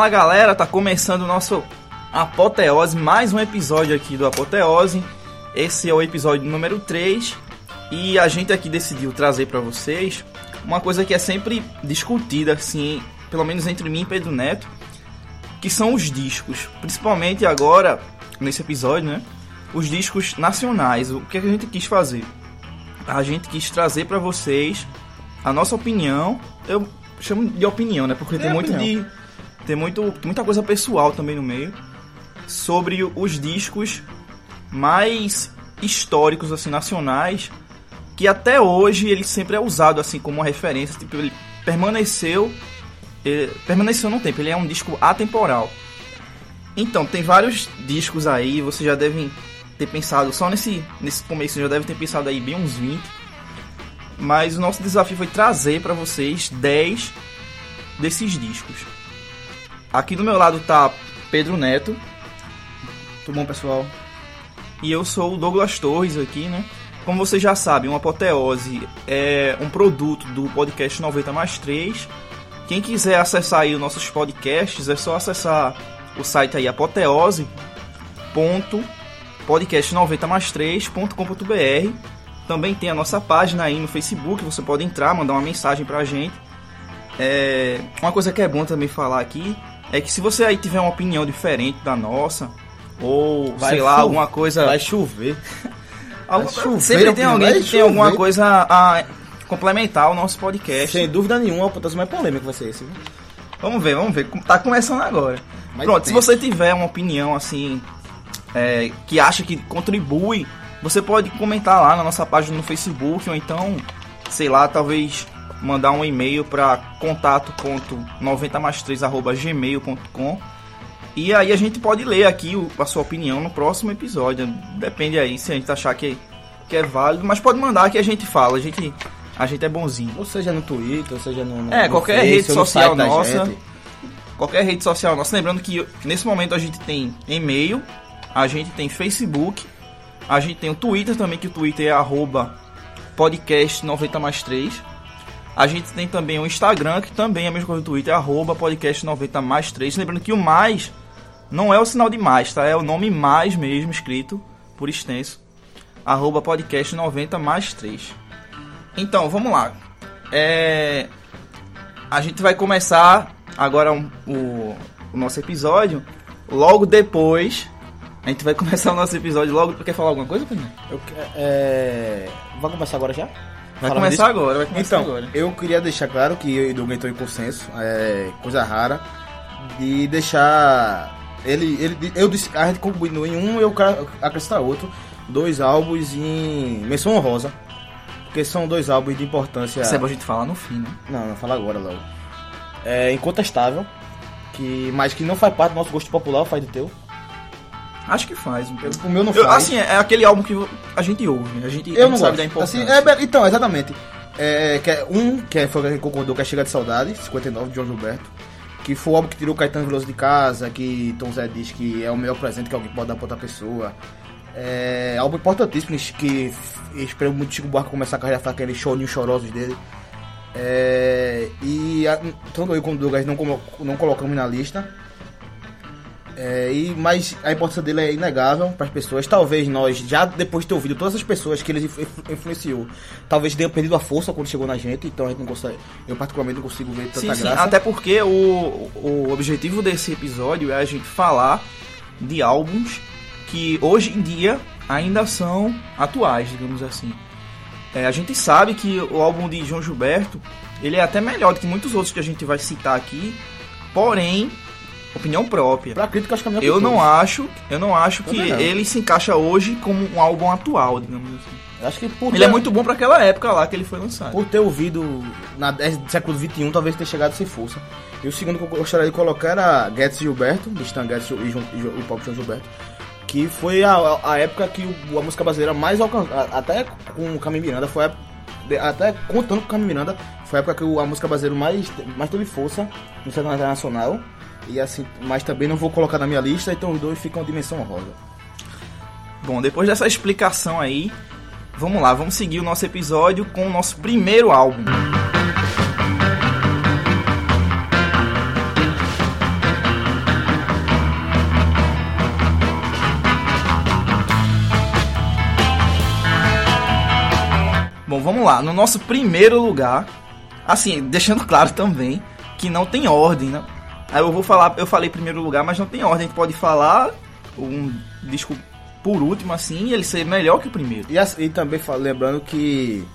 Fala galera, tá começando o nosso Apoteose, mais um episódio aqui do Apoteose. Esse é o episódio número 3 e a gente aqui decidiu trazer para vocês uma coisa que é sempre discutida, assim, pelo menos entre mim e Pedro Neto, que são os discos. Principalmente agora, nesse episódio, né? Os discos nacionais. O que a gente quis fazer? A gente quis trazer para vocês a nossa opinião. Eu chamo de opinião, né? Porque É tem muito opinião. de tem muito, muita coisa pessoal também no meio sobre os discos mais históricos assim nacionais que até hoje ele sempre é usado assim como uma referência, tipo, ele permaneceu eh, permaneceu no tempo, ele é um disco atemporal. Então, tem vários discos aí, vocês já devem ter pensado, só nesse nesse começo já devem ter pensado aí bem uns 20. Mas o nosso desafio foi trazer para vocês 10 desses discos. Aqui do meu lado tá Pedro Neto. Tudo bom, pessoal? E eu sou o Douglas Torres aqui, né? Como vocês já sabem, o Apoteose é um produto do podcast 90 mais 3. Quem quiser acessar aí os nossos podcasts, é só acessar o site aí apoteose.podcast90 mais 3.com.br. Também tem a nossa página aí no Facebook, você pode entrar, mandar uma mensagem pra gente. É, uma coisa que é bom também falar aqui é que se você aí tiver uma opinião diferente da nossa, ou Vai sei lá, alguma coisa. Vai chover. algum- vai chover, sempre tem alguém que tem alguma chover. coisa a complementar o nosso podcast. Sem dúvida nenhuma, o potássio mais polêmico vai ser esse. viu? Vamos ver, vamos ver. Tá começando agora. Mas Pronto, se você tiver uma opinião assim, é, que acha que contribui, você pode comentar lá na nossa página no Facebook, ou então, sei lá, talvez mandar um e-mail para contato.90mais3.gmail.com e aí a gente pode ler aqui o- a sua opinião no próximo episódio. Depende aí se a gente achar que, que é válido, mas pode mandar que a gente fala. A gente, a gente é bonzinho. Ou seja no Twitter, ou seja no. no É, no qualquer Face, rede no social da nossa. qualquer rede social nossa. Lembrando que nesse momento a gente tem e-mail, a gente tem Facebook, a gente tem o Twitter também, que o Twitter é arroba podcast 90 mais 3. A gente tem também o Instagram, que também é a mesma coisa do Twitter, arroba podcast 90 mais 3. Lembrando que o mais não é o sinal de mais, tá? É o nome mais mesmo, escrito por extenso. Arroba podcast 90 mais 3. Então, vamos lá. É... A gente vai começar agora um- o, o nosso episódio. Logo depois. A gente vai começar o nosso episódio logo. Quer falar alguma coisa, Pedro? Eu é... Vai começar agora já? Vai começar disso? agora, vai começar Então, agora. eu queria deixar claro que eu e Douglas entrou em consenso, é coisa rara, de deixar. Ele, ele, eu disse, a gente combinou em um, eu quero acrescentar outro, dois álbuns em menção honrosa, porque são dois álbuns de importância. Isso é bom a gente falar no fim, né? Não, não fala agora, logo. É incontestável, que, mas que não faz parte do nosso gosto popular, faz do teu. Acho que faz. Eu, o meu não Eu- faz. assim, é aquele álbum que a gente ouve, né? a gente, a Eu gente não sabe gosto. da importância. Assim, é, be- então, exatamente. É, que é um, que foi quem concordou que é Chega de Saudade, 59, de João Gilberto. Que foi o álbum que tirou Caetano Veloso de casa, que Tom Zé diz que é o melhor presente que alguém pode dar pra outra pessoa. É álbum importantíssimo, que esperou muito Chico Buarque começar a carreira fazer aqueles chorinhos chorosos dele. É, e a, tanto eu como o Douglas não, colo- não colocamos na lista. É, e, mas a importância dele é inegável para as pessoas. Talvez nós, já depois de ter ouvido todas as pessoas que ele influ- influenciou, talvez tenha perdido a força quando chegou na gente. Então a gente não consegue, eu particularmente não consigo ver tanta Sim, sim, graça. até porque o, o objetivo desse episódio é a gente falar de álbuns que hoje em dia ainda são atuais, digamos assim. É, a gente sabe que o álbum de João Gilberto ele é até melhor do que muitos outros que a gente vai citar aqui, porém, opinião própria. Pra crítica, acho que é a melhor Eu que não acho, eu não acho que não. ele se encaixa hoje como um álbum atual, digamos assim. Eu Acho que por Ele é ter- muito bom para aquela época lá que ele foi lançado. Por ter ouvido na século XXI, talvez tenha chegado sem força. E o segundo que eu gostaria de colocar era Guedes Gilberto, do Stan Guedes e, João- e e o próprio João Gilberto. Que foi a, a- época que a música brasileira mais alcançada, até com o Camille Miranda, foi a, de- até contando com o Camille Miranda, foi a época que a música brasileira mais, mais teve força no cenário internacional. E assim, mas também não vou colocar na minha lista, então os dois ficam dimensão rosa. Bom, depois dessa explicação aí, vamos lá, vamos seguir o nosso episódio com o nosso primeiro álbum. Bom, vamos lá. No nosso primeiro lugar, assim, deixando claro também que não tem ordem, né? Aí eu vou falar, eu falei primeiro lugar, mas não tem ordem. A gente pode falar um disco por último, assim, e ele ser melhor que o primeiro. E, assim, e também lembrando que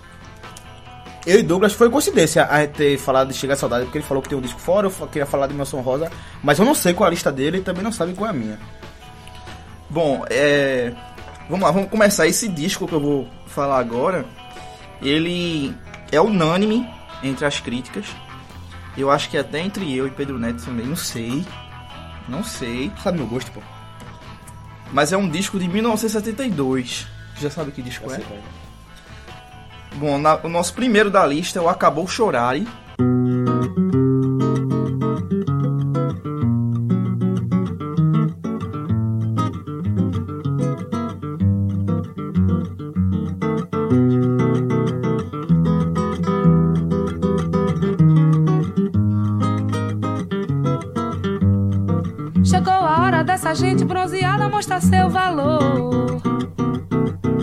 eu e Douglas foi coincidência a gente ter falado de Chegar à Saudade, porque ele falou que tem um disco fora, eu queria falar de Nelson Rosa, mas eu não sei qual é a lista dele e também não sabe qual é a minha. Bom, é. Vamos lá, vamos começar. Esse disco que eu vou falar agora, ele é unânime entre as críticas. Eu acho que até entre eu e Pedro Neto também, não sei. Não sei. Sabe meu gosto, pô? Mas é um disco de 1972. Já sabe que disco é? Bom, na- o nosso primeiro da lista é o Acabou Chorare. Gente bronzeada mostrar seu valor.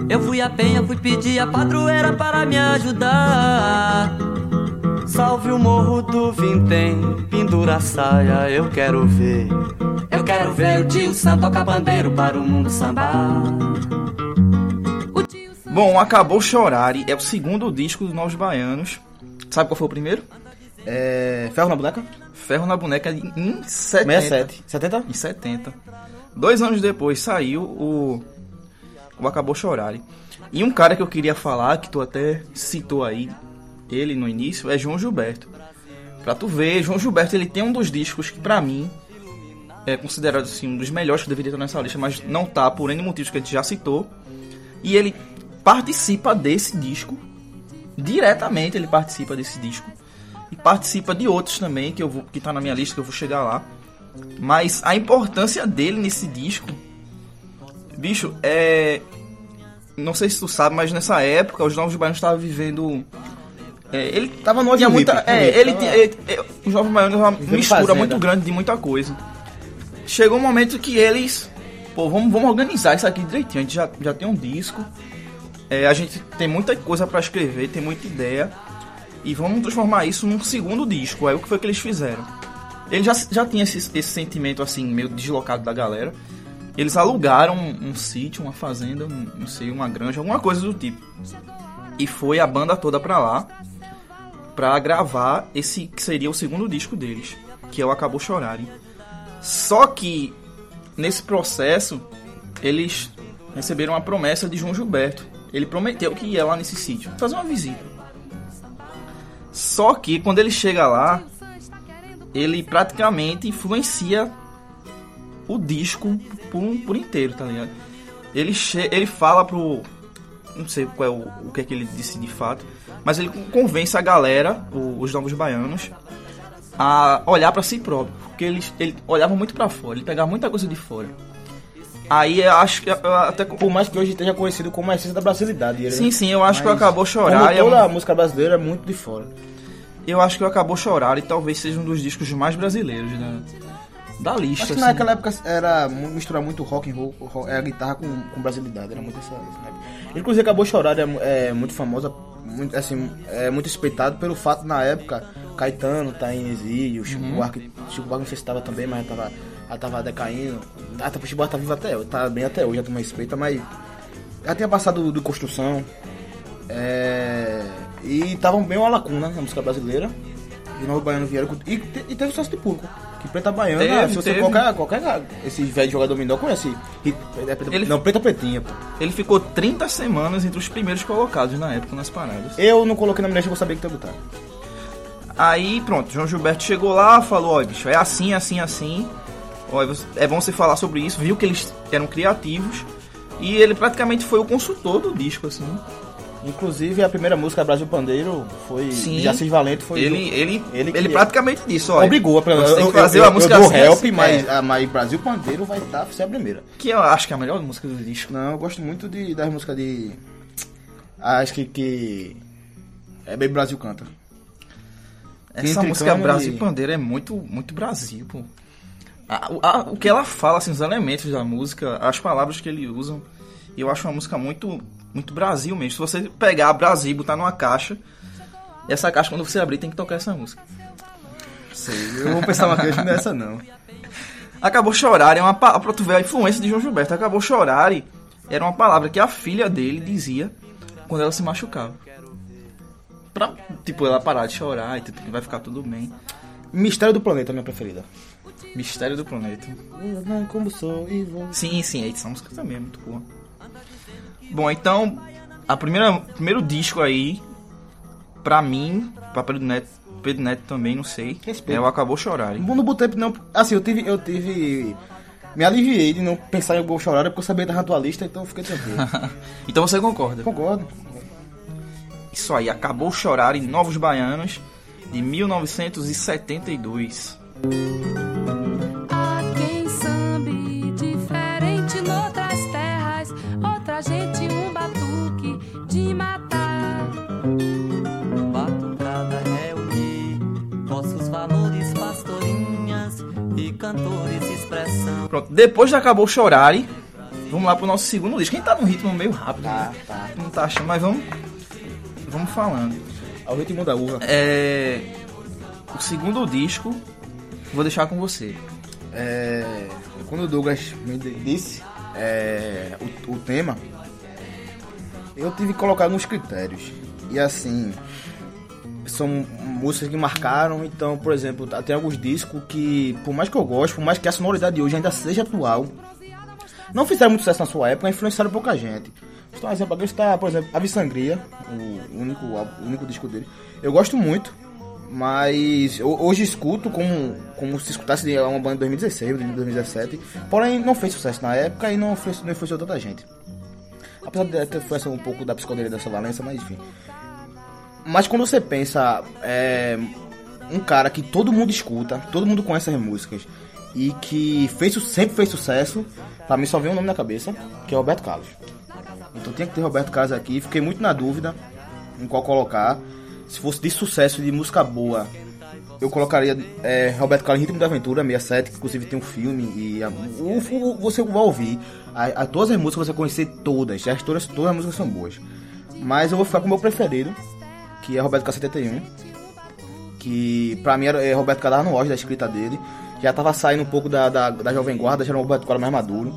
Eu fui a penha, fui pedir a padroeira para me ajudar. Salve o morro do Vintém, pendura a saia, eu quero ver. Eu quero ver o tio Sam tocar bandeiro para o mundo sambar. Sam Bom, Acabou Chorare é o segundo disco dos Novos Baianos. Sabe qual foi o primeiro? É. Ferro na boneca? Ferro na Boneca em 70. 67. 70? Em 70. Dois anos depois saiu o, o Acabou Chorare. E um cara que eu queria falar, que tu até citou aí, ele no início, é João Gilberto. Pra tu ver, João Gilberto ele tem um dos discos que pra mim é considerado assim, um dos melhores que deveria estar nessa lista, mas não tá por N motivos que a gente já citou. E ele participa desse disco, diretamente ele participa desse disco. E participa de outros também, que eu vou, que tá na minha lista, que eu vou chegar lá. Mas a importância dele nesse disco, bicho, é. Não sei se tu sabe, mas nessa época os Novos Baianos estavam vivendo. é, ele Tava no tinha muita. É, ele, tava- tinha- ele- os Novos Baianos uma Vivendo mistura fazenda. muito grande de muita coisa. Chegou um momento que eles. Pô, vamos, vamos organizar isso aqui direitinho. A gente já, já tem um disco. é, a gente tem muita coisa pra escrever, tem muita ideia. E vamos transformar isso num segundo disco. Aí o que foi que eles fizeram? Ele já, já tinha esse, esse sentimento assim, meio deslocado da galera. Eles alugaram um, um sítio, uma fazenda, um- não sei, uma granja, alguma coisa do tipo. E foi a banda toda pra lá pra gravar esse que seria o segundo disco deles, que é o Acabou Chorarem. Só que nesse processo eles receberam a promessa de João Gilberto. Ele prometeu que ia lá nesse sítio fazer uma visita. Só que quando ele chega lá, ele praticamente influencia o disco por, por inteiro, tá ligado? Ele, ele fala pro. Não sei qual é o, o que é que ele disse de fato, mas ele convence a galera, o- os novos baianos, a olhar pra si próprio. Porque eles, ele olhava muito pra fora, ele pegava muita coisa de fora. Aí eu acho que eu até. Por mais que hoje esteja conhecido como a essência da brasilidade. ele- Sim, sim, eu acho que Mas, Acabou Chorar. Como é toda a música brasileira é muito de fora. Eu acho que o Acabou Chorar e talvez seja um dos discos mais brasileiros da, da lista. Acho que assim. naquela época era misturar muito rock and roll, ro- é, a guitarra com, com brasilidade, era muito essa, né? Inclusive Acabou Chorar é, é muito famosa, muito, assim, é muito respeitado pelo fato na época Caetano tá em exílio, Chico Uhum. Buarque, Chico Buarque não sei se tava também, mas já tava, já tava decaindo. Ah, tá, o Chico Buarque tá vivo até hoje, tá bem até hoje, já tem uma respeita, mas já tinha passado de construção. É, e estavam bem uma lacuna na música brasileira. De novo Baiano vieram com- e, te- e teve sucesso de público. Que Preta Baiana, Teve, se você teve. qualquer, qualquer esse velho jogador dominó conhece. Hit- é preta- Ele- Não, Preta Pretinha, pô. Ele ficou 30 semanas entre os primeiros colocados na época nas paradas. Eu não coloquei na minha lista, eu saber que tá botado. Aí pronto, João Gilberto chegou lá, falou, ó, bicho, é assim, assim, assim. É bom você falar sobre isso, viu que eles eram criativos. E ele praticamente foi o consultor do disco, assim. Inclusive a primeira música Brasil Pandeiro foi Sim. de Assis Valente foi Ele, do- ele, ele ele, praticamente disse, ó. obrigou a você eu, fazer eu, eu, música eu dou assim, help, assim, mas, é. a, mas Brasil Pandeiro vai estar tá, ser a primeira. Que eu acho que é a melhor música do disco. Não, eu gosto muito de, das músicas de. Acho que. que é bem Brasil canta. Essa Entre música Brasil Pandeiro é muito, muito Brasil, pô. A- o- a- o que ela fala, assim, os elementos da música, as palavras que ele usa. Eu acho uma música muito, muito Brasil mesmo. Se você pegar Brasil e botar numa caixa, essa caixa, quando você abrir, tem que tocar essa música. Sei, eu vou pensar uma coisa nessa não. Acabou chorar, é uma pa- pra tu ver a influência de João Gilberto. Acabou chorar era uma palavra que a filha dele dizia quando ela se machucava. Pra, tipo, ela parar de chorar e tipo, vai ficar tudo bem. Mistério do Planeta, minha preferida. Mistério do planeta. Como sou e vou. Sim, sim, essa música também é muito boa. Bom, então, a primeira primeiro disco aí, pra mim, pra Pedro Neto, Pedro Neto também, não sei, Respeito. é o Acabou Chorar. Bom, não botei, não. Assim, eu tive. Eu tive. Me aliviei de não pensar em algum chorar porque eu sabia da tua lista, então eu fiquei tranquilo. então você concorda? Concordo. Isso aí, Acabou Chorar em Novos Baianos, de 1972. Há quem sambe diferente noutras terras, outra gente um batuque de matar. Batucada reunir nossos valores, pastorinhas e cantores, expressão. Pronto, depois de Acabou Chorar, vamos lá pro nosso segundo disco. Quem tá num ritmo meio rápido, Tá, né? tá. Não tá achando, mas vamos, vamos falando. Ao ritmo da uva. É, o segundo disco, vou deixar com você. É, quando o Douglas me disse é, o, o tema, eu tive que colocar alguns critérios. E assim, são músicas que marcaram, então, por exemplo, tá- tem alguns discos que, por mais que eu goste, por mais que a sonoridade de hoje ainda seja atual, não fizeram muito sucesso na sua época, influenciaram pouca gente. Então, um exemplo aqui está, por exemplo, Ave Sangria, o único, o único disco dele. Eu gosto muito, mas hoje escuto como, como se escutasse uma banda de 2016, de 2017. Porém, não fez sucesso na época e não, fez, não influenciou tanta gente. Apesar de ter influência um pouco da psicodelia dessa Valença, mas enfim. Mas quando você pensa é, um cara que todo mundo escuta, todo mundo conhece as músicas e que fez, sempre fez sucesso, pra mim só vem um nome na cabeça, que é Roberto Carlos. Então tinha que ter Roberto Carlos aqui, fiquei muito na dúvida em qual colocar. Se fosse de sucesso, de música boa, eu colocaria é, Roberto Carlos Ritmo da Aventura 67, que inclusive tem um filme e a- o, o- você vai ouvir. A, a- todas as músicas você vai conhecer todas, as, todas, todas as músicas são boas. Mas eu vou ficar com o meu preferido, que é Roberto Carlos 71. Que pra mim era é, Roberto Carlos no auge da escrita dele. Já tava saindo um pouco da, da, da Jovem Guarda, já era um Roberto Carlos mais maduro.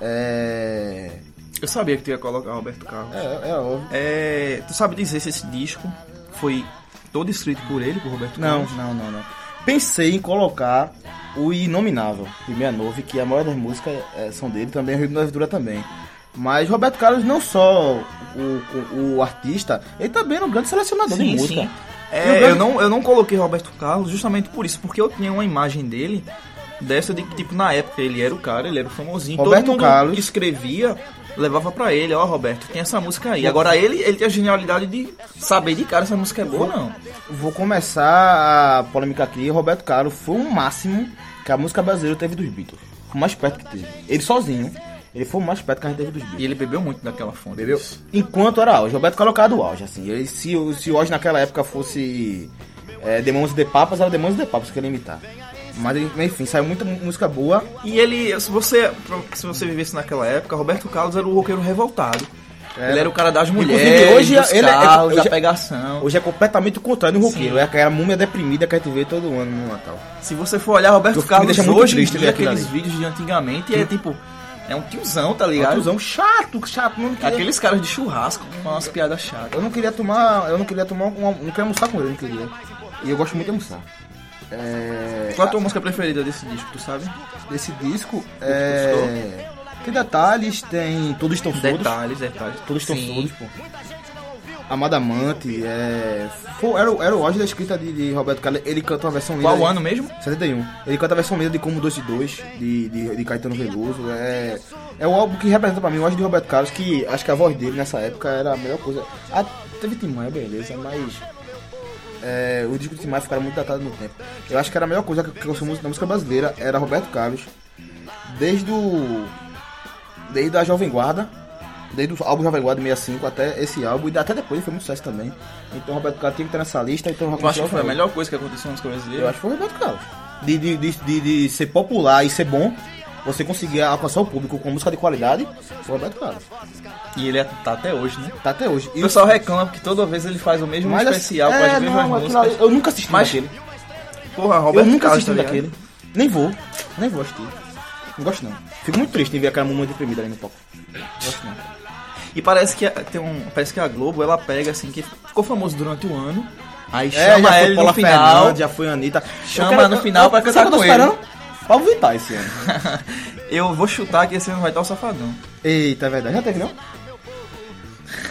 É. Eu sabia que tu ia colocar Roberto Carlos. É, é óbvio. É, tu sabe dizer se esse disco foi todo escrito por ele, por Roberto Não, Carlos? não, não, não. Pensei em colocar o Inominável, de 69, que a maioria das músicas é, são dele, também o Rio da Aventura também. Mas Roberto Carlos não só o, o, o artista, ele também era um grande selecionador de Sim, música. sim. E É, grande- eu, não, eu não coloquei Roberto Carlos justamente por isso, porque eu tinha uma imagem dele dessa de que, tipo, na época ele era o cara, ele era o famosinho. Roberto Todo mundo Carlos. que escrevia levava pra ele, ó, Roberto, tem essa música aí. Agora ele, ele tem a genialidade de saber de cara se a música é boa ou não. Vou começar a polêmica aqui. Roberto Carlos foi o máximo que a música brasileira teve dos Beatles. Foi o mais perto que teve. Ele sozinho, ele foi o mais perto que a gente teve dos Beatles. E ele bebeu muito daquela fonte. Bebeu? Enquanto era auge. Roberto Carlos era o auge, assim. Ele, se, o- se o auge naquela época fosse é, Demônios de Papas, era Demônios de Papas que ele imitar. Mas enfim, saiu muita mu- música boa. E ele, se você, se você vivesse naquela época, Roberto Carlos era o roqueiro revoltado. Era. Ele era o cara das mulheres, hoje dos ele é- carros, hoje da é- pegação. Hoje é completamente o contrário do roqueiro. Sim. É aquela múmia deprimida que a gente vê todo ano no Natal. Se você for olhar Roberto Carlos deixa muito hoje, triste dia, aqueles ali. vídeos de antigamente, é tipo, é um tiozão, tá ligado? Tiozão chato, chato. Não queria, Aqueles caras de churrasco com umas piadas chatas. Eu não queria tomar. Eu não queria tomar. Uma, não queria almoçar com ele, não queria. E eu gosto muito de almoçar. É, Qual a tua música preferida desse disco, tu sabe? desse disco é. Tem detalhes, tem. Todos estão surdos. Detalhes, detalhes. Todos estão Sim. surdos, pô. Amada Amante, é... Pô, era, o- era o auge da escrita de, de Roberto Carlos. Ele canta a versão linda. Qual de- ano mesmo? 71. Ele canta a versão linda de Como Dois de Dois, de, de, de Caetano Veloso. É, é o álbum que representa pra mim o auge de Roberto Carlos, que acho que a voz dele nessa época era a melhor coisa. Ah, teve Timaya, beleza, mas. É, o disco de Timaya ficaram muito datado no tempo. Eu acho que era a melhor coisa que, eu ouço na música brasileira era Roberto Carlos. Desde o. Desde a Jovem Guarda. Desde o álbum Jovem Guarda 65 até esse álbum, e até depois foi muito sucesso também. Então Roberto Carlos tinha que estar nessa lista, então Tu acha que foi a melhor coisa que aconteceu na música brasileira? eu acho que foi o Roberto Carlos. De, de, de, de, de ser popular e ser bom, você conseguir alcançar o público com música de qualidade, foi o Roberto Carlos. E ele é- tá até hoje, né? Tá até hoje. O pessoal reclama porque toda vez ele faz o mesmo Mas, especial é, com as não, mesmas aquilo músicas. ali- Eu nunca assisti Mas, daquele. Porra, Eu Roberto nunca Carlos, assisti tá daquele. Nem vou. Nem vou assistir. Não gosto não. Fico muito triste em ver aquela mamãe deprimida ali no palco. Não gosto não. E parece que tem um, parece que a Globo ela pega assim que ficou famoso durante o ano, aí É, chama já ele no final. Fernandes, já foi a Anitta. Chama Eu quero- no final eu- pra eu- cantar que eu com ele. esperando? Pablo Vittar esse ano. Eu vou chutar que esse ano vai estar o Safadão. Eita, é verdade. Já teve não?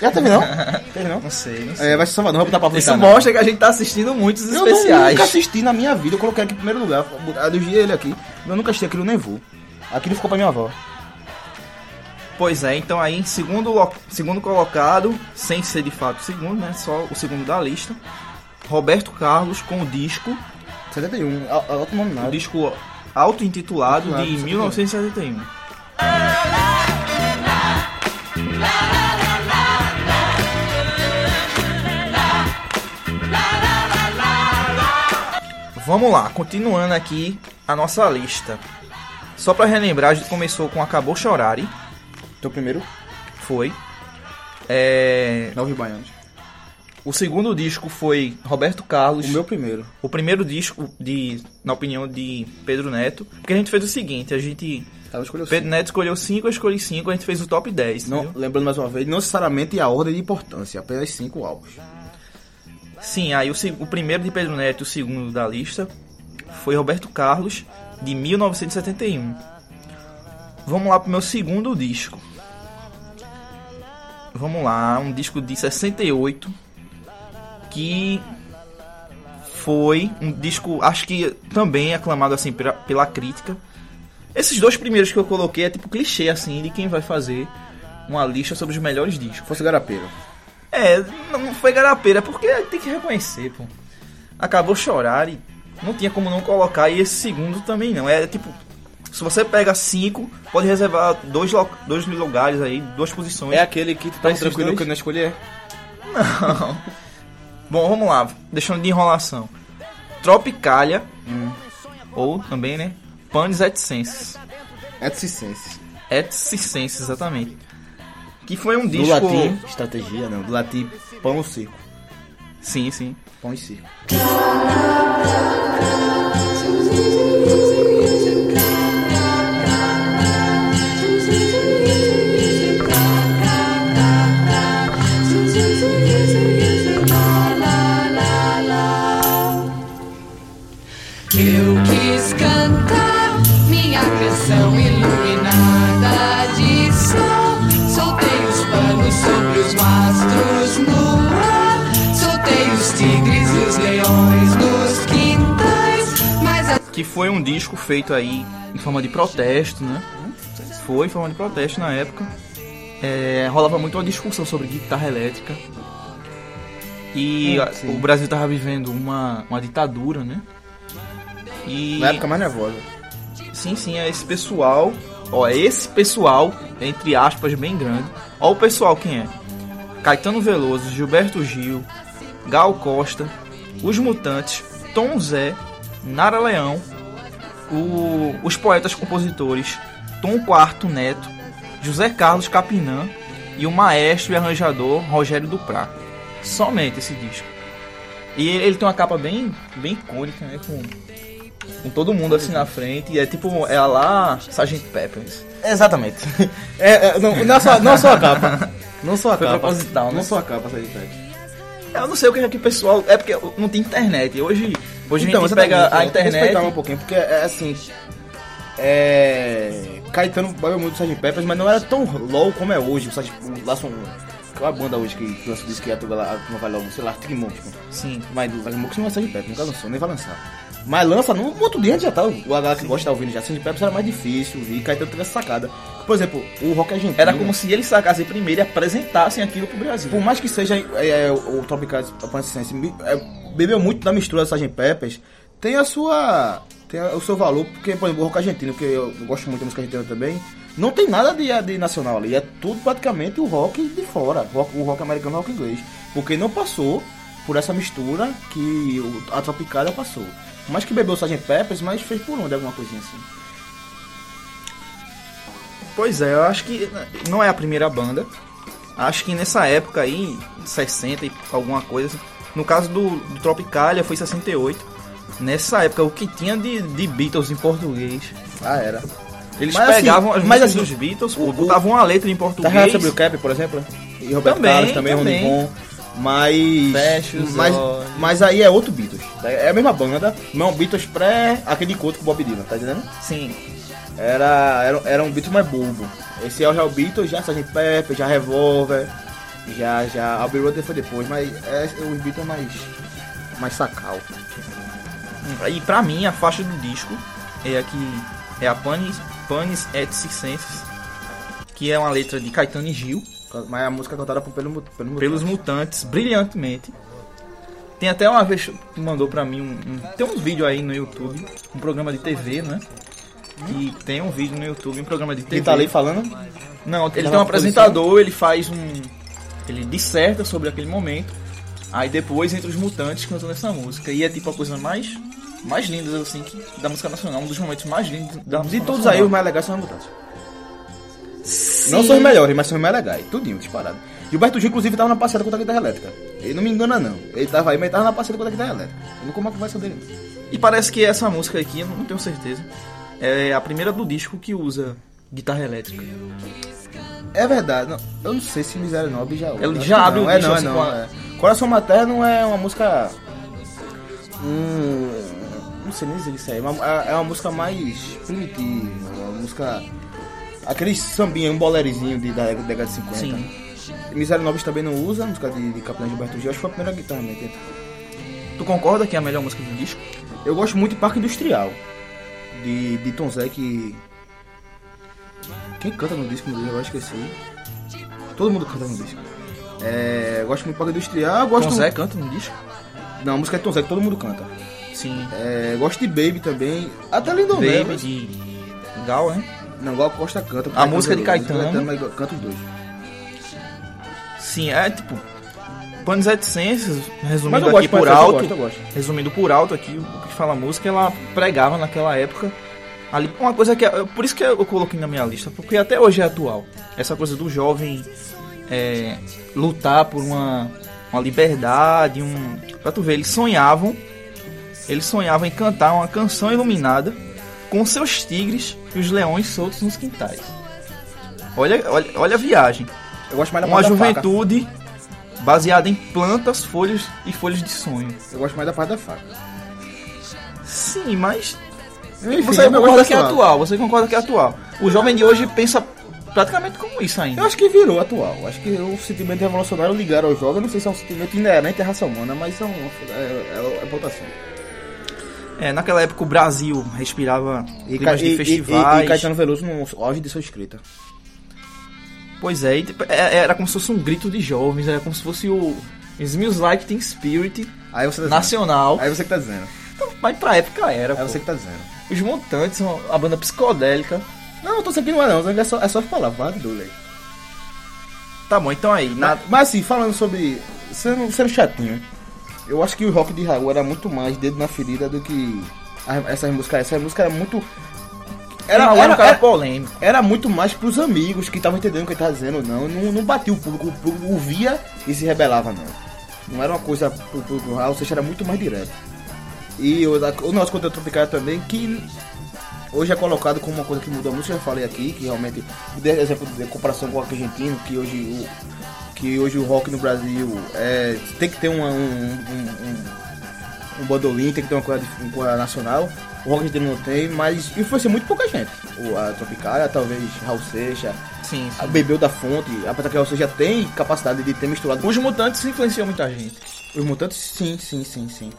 Já teve não? teve não? Não sei, não sei. É, vai ser Salvador, vou botar Pablo Isso Vittar. não. mostra que a gente tá assistindo muitos Eu especiais. nunca assisti na minha vida, eu coloquei aqui em primeiro lugar. Elogiei ele aqui. Eu nunca assisti aquilo, nem vou. Aquilo ficou pra minha avó. Pois é, então aí em segundo, segundo colocado, sem ser de fato o segundo, né? Só o segundo da lista. Roberto Carlos com o disco, 71, a- a- outro nome o disco auto-intitulado de Intitulado, 1971. Vamos lá, continuando aqui a nossa lista. Só pra relembrar, a gente começou com Acabou Chorare, Teu primeiro? foi. É, Nove Baianos. O segundo disco foi Roberto Carlos. O meu primeiro. O primeiro disco, de, na opinião de Pedro Neto, porque a gente fez o seguinte, a gente... Ela escolheu Pedro cinco. Neto escolheu 5, eu escolhi 5, a gente fez o top 10, Não, entendeu? lembrando mais uma vez, não necessariamente a ordem de importância, apenas cinco álbuns. Sim, aí o, o primeiro de Pedro Neto e o segundo da lista foi Roberto Carlos, de 1971. Vamos lá pro meu segundo disco. Vamos lá, um disco de 68 que foi um disco, acho que também aclamado assim pela, pela crítica. Esses dois primeiros que eu coloquei é tipo clichê assim de quem vai fazer uma lista sobre os melhores discos. Fosse Garapeiro. É, não foi garapeira, porque tem que reconhecer, pô. Acabou chorar e não tinha como não colocar, e esse segundo também não. É tipo, se você pega cinco, pode reservar dois, dois lugares aí, duas posições. É aquele que tu tá tranquilo dois? que eu não escolhi, é? Não. Bom, vamos lá, deixando de enrolação. Tropicalia, ou também, né? Panis et Senses. Et Cicense. Et Cicenses, exatamente. Que foi um Do disco... latim, estratégia, não. Do latim, pão circo. Sim, sim. Pão e circo. Que foi um disco feito aí em forma de protesto, né? Foi em forma de protesto na época. É, rolava muito uma discussão sobre guitarra elétrica. E sim. o Brasil tava vivendo uma, uma ditadura, né? E Na época mais nervosa. sim, sim, é esse pessoal, ó, é esse pessoal, entre aspas, bem grande. Ó o pessoal quem é? Caetano Veloso, Gilberto Gil, Gal Costa, Os Mutantes, Tom Zé, Nara Leão, o- os poetas compositores Tom Quarto Neto, José Carlos Capinã e o maestro e arranjador Rogério Duprá. Somente esse disco. E ele, ele tem uma capa bem, bem icônica, né? Com, com todo mundo assim na frente. E é tipo, é a lá Sgt. Peppers. Exatamente. É, é, não, não, só, não só a capa. Não só a Foi capa. né? Não só a capa, essa gente. Eu não sei o que é que o pessoal. É porque não tem internet. Hoje, hoje a gente pega a é, internet. respeitar um pouquinho, porque é assim. É. Caetano bebeu muito o Sgt. Peppers, mas não era tão low como é hoje. O, Sgt. o, lá são- qual a banda hoje que lança o disco que a turma turma vai logo, sei lá, Monkeys, pô. Sim. Mas o Monkeys não sair de Pepe, nunca lançou, nem vai lançar. Mas lança no outro dia já tá, o galera que gosta tá ouvindo já, Sgt. Peppers era mais difícil, e Caetano teve essa sacada. Por exemplo, o rock argentino... Era como se eles sacassem primeiro e apresentassem aquilo pro Brasil. Por mais que seja é, é, o Tropical Paciência, é, bebeu muito da mistura da Sgt. Peppers, tem a sua. tem o seu valor, porque, por exemplo, o rock argentino, que eu, gosto muito da música argentina também, não tem nada de, de nacional ali, é tudo praticamente o rock de fora, o rock, o rock americano e o rock inglês. Porque não passou por essa mistura que a Tropicália passou. Mas que bebeu o Sgt. Peppers, mas fez por onde alguma coisinha assim. Pois é, eu acho que não é a primeira banda. Acho que nessa época aí, 60 e alguma coisa, no caso do, do Tropicalia foi 68. Nessa época, o que tinha de, de Beatles em português? Ah, era. Eles Mas assim, pegavam as mas assim, dos Beatles, o- botavam uma letra em Tá português. real sobre o Cap, por exemplo? E Roberto Também, Carlos também, também. Von. Mas. Fecha mas, olhos. mas aí é outro Beatles. É a mesma banda, não Beatles pré aquele encontro com o Bob Dylan, tá entendendo? Sim. Era, era, era um Beatles mais bobo. Esse é o o Beatles, já Sgt. Pepper, já Revolver, já, já. Abbey Road foi depois, mas é os Beatles mais. mais sacal. E pra mim, a faixa do disco é a que é a Panis, Panis et Circenses, que é uma letra de Caetano e Gil, Mas a música é cantada por, pelo, pelo pelos Mutantes, brilhantemente. Tem até uma vez que mandou pra mim um, um- tem um vídeo aí no YouTube, um programa de TV, né? Que tem um vídeo no YouTube, um programa de TV. Quem tá ali falando? Não, ele Ele tem um apresentador, ele faz um. Ele disserta sobre aquele momento. Aí depois entra os mutantes cantando essa música. E é tipo a coisa mais. Mais linda, assim, que, da música nacional, um dos momentos mais lindos da música De todos nacional. aí, os mais legais são os Mutantes. Não são os melhores, mas são os mais legais. Tudinho, disparado. Gilberto Gil, inclusive, tava na passeada contra a guitarra elétrica. Ele não me engana, não. Ele tava aí, mas ele tava na passeada contra a guitarra elétrica. Eu não como a conversa dele. E parece que essa música aqui, eu não tenho certeza, é a primeira do disco que usa guitarra elétrica. É verdade. não- eu não sei se Miséria Nobre já Ele acho já abre não. o é, disco não, é assim não. a- é. Coração Materno é uma música... Hum, não sei nem dizer isso aí. mas É é uma música mais primitiva. Uma música... Aquele sambinha, um bolerezinho de, da década de 50. Sim. Miséria Nobres também não usa, a música de, de Capitão Gilberto Gil. Acho que foi a primeira guitarra né. Tu concorda que é a melhor música do disco? Eu gosto muito de Parque Industrial. De, de Tom Zé que. Quem canta no disco, meu Deus, eu esqueci. Todo mundo canta no disco. É, eu gosto muito de Parque Industrial. Gosto Tom Zé canta no disco? Não, a música é de Tom Zé que todo mundo canta. Sim. É, gosto de Baby também. Até Lindon Baby Neves. de Gal, né? Não, Gal Costa canta. A música de Caetano. mas canta os dois. Sim, é tipo. Senses, Mas resumindo aqui gosto, por mas eu alto. gosto, eu gosto. Resumindo por alto aqui, o que fala a música, ela pregava naquela época. Ali, uma coisa que. é- Por isso que eu coloquei na minha lista, porque até hoje é atual. Essa coisa do jovem é, lutar por uma, uma liberdade, um. Pra tu ver, eles sonhavam. Eles sonhavam em cantar uma canção iluminada com seus tigres e os leões soltos nos quintais. Olha, olha, olha a viagem. Eu gosto mais da Uma da juventude baseada em plantas, folhas e folhas de sonho. Eu gosto mais da parte da faca. Sim, mas Enfim, você gosto concorda da que é atual, você concorda que é atual. O jovem de hoje pensa praticamente como isso ainda. Eu acho que virou atual. Acho que o sentimento revolucionário ligar ao jovem, não sei se é um sentimento inerente à raça humana, mas é, um, é, é, é votação. É, naquela época o Brasil respirava E, climas Ca- de e, e, festivais. e Caetano Veloso no auge de sua escrita. Pois é, e, tipo, é- era como se fosse um grito de jovens, era como se fosse o Smells Like Teen Spirit Aí você tá dizendo. nacional. Aí você que tá dizendo. Então, mas pra época era, Aí pô. você que tá dizendo. Os Mutantes são a banda psicodélica. Não, eu tô sempre não é não, é só, é só palavras, vai aí. Tá bom, então aí, na, Mas, mas assim, falando sobre. Sendo, sendo chatinho, eu acho que o rock de Raul era muito mais dedo na ferida do que a- essas músicas. Essa música era muito. Era, Era, era, um cara era, polêmico. era muito mais pros amigos que estavam entendendo o que ele tava dizendo ou não. não. Não batia o público, o público ouvia e se rebelava, não. Não era uma coisa pro público ou seja, era muito mais direto. E o, o nosso conteúdo tropical também, que hoje é colocado como uma coisa que mudou muito, já falei aqui, que realmente, de exemplo, de comparação com o rock argentino, que hoje o, que hoje o rock no Brasil é, tem que ter uma, um, um, um, um bandolim, tem que ter uma coisa, uma coisa nacional. O rock argentino não tem, mas influencia muito pouca gente. O, a Tropicália, talvez Raul Seixas, Sim, sim. bebeu da fonte, apesar que você já tem capacidade de ter misturado. Os Mutantes influenciam muita gente. Os mutantes, sim, sim, sim, sim.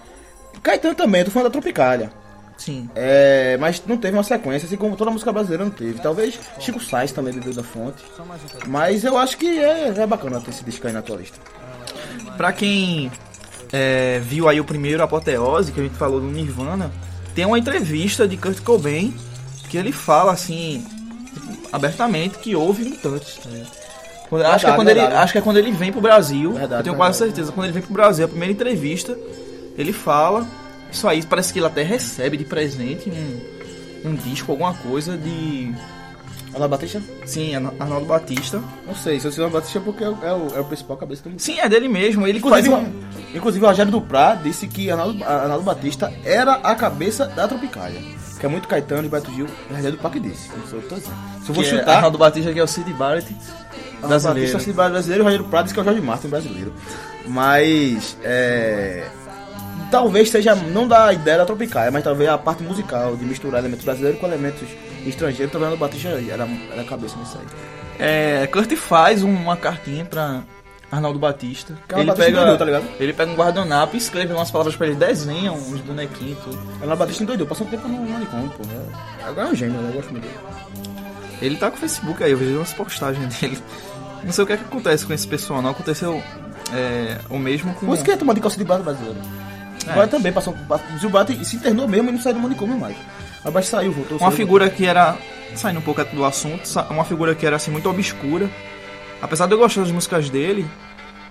Caetano também, eu tô falando da Tropicália. Sim. É, mas não teve uma sequência, assim como toda a música brasileira não teve. Talvez Chico Sainz também bebeu da fonte. Mas eu acho que é, é bacana ter esse disco aí na tua lista. Pra quem é, viu aí o primeiro Apoteose, que a gente falou do Nirvana, tem uma entrevista de Kurt Cobain que ele fala assim abertamente que houve mutantes. ligado? Quando- acho, que é quando ele, verdade. acho que é quando ele vem pro Brasil. Verdade, eu tenho quase verdade. certeza. Quando ele vem pro Brasil, a primeira entrevista, ele fala. Isso aí parece que ele até recebe de presente um, um disco, alguma coisa de. Ana Batista? Sim, Arna- Arnaldo Batista. Não sei, se eu sei Ana Batista é porque é o, é o, é o principal cabeça do mundo. Sim, é dele mesmo. Ele Inclusive, faz um. o- inclusive o Rogério Duprá disse que Arnaldo, Arnaldo Batista era a cabeça da Tropicália. Que é muito Caetano e Beto Gil. O Rogério Duprá que disse. Não sou eu tô dizendo. Se eu vou que é chutar, Arnaldo Batista, que é o Sid Barrett Arnaldo brasileiro. Batista se brasileiro e o Rogério Duprá disse que é o Jorge Martin brasileiro. Mas, é... Talvez seja, não da ideia da Tropicália, mas talvez a parte musical, de misturar elementos brasileiros com elementos estrangeiros, talvez Arnaldo Batista era, era a cabeça nisso aí. É, Kurt faz uma cartinha pra Arnaldo Batista. Que Arnaldo Batista endoidou, tá ligado? Ele pega um guardanapo e escreve umas palavras pra ele, desenha uns bonequinhos e tudo. Arnaldo Batista endoidou, passou um tempo no manicômio, pô. É- Agora é um gênio, né? eu gosto muito dele. Ele tá com o Facebook aí, eu vejo umas postagens dele. Não sei o que, é que acontece com esse pessoal, não aconteceu é, o mesmo com. Por isso que é tomar de calça de base brasileiro. É. Agora também passou. O Zil Bate se internou mesmo e não saiu do manicômio mais. Mas saiu, voltou. Uma saiu, figura que era. Saindo um pouco do assunto, uma figura que era assim muito obscura. Apesar de eu gostar das músicas dele,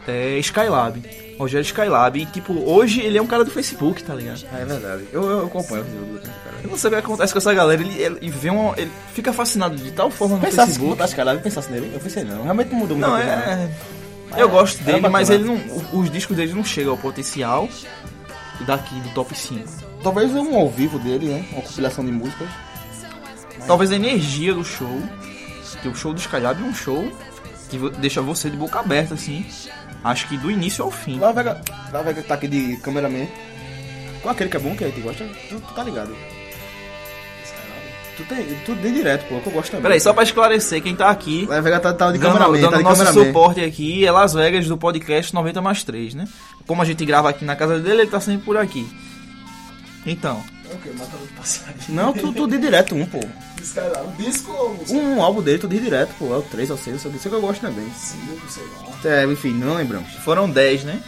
é Skylab. Rogério Skylab. E tipo, hoje ele é um cara do Facebook, tá ligado? voltou. É verdade. Eu, eu acompanho o Zil Bate, cara. Eu não sei o que acontece com essa galera, ele, ele, ele vê uma, ele fica fascinado de tal forma no Pensasse que Facebook. botasse cara, pensasse nele. Eu pensei não. Realmente mudou muita Não, coisa, né? é. Eu gosto era dele, mas ele não, os discos dele não chegam ao potencial daqui do top 5. Talvez um ao vivo dele, né? Uma compilação de músicas. Talvez a energia do show, que o show do Skylab é um show que deixa você de boca aberta, assim. Acho que do início ao fim. Lá vai, lá vai tá aqui de cameraman. Qual aquele que é bom que a gente gosta? Tu, tu tá ligado? Tu tem, tu tem direto, pô, que eu gosto também. Peraí, só pra esclarecer, quem tá aqui, Lá vai tá, tá de dando, cameraman, dando tá de nosso cameraman. suporte aqui, é Las Vegas do podcast 90 mais 3, né? Como a gente grava aqui na casa dele, ele tá sempre por aqui. Então, Não, tu, tu de direto um, pô. Skylab, disco ou música? Um álbum dele, tu de direto, pô. É o 3 ou 6, eu sei que eu gosto também. Cinco, sei lá. É, enfim, não lembramos. foram 10, né?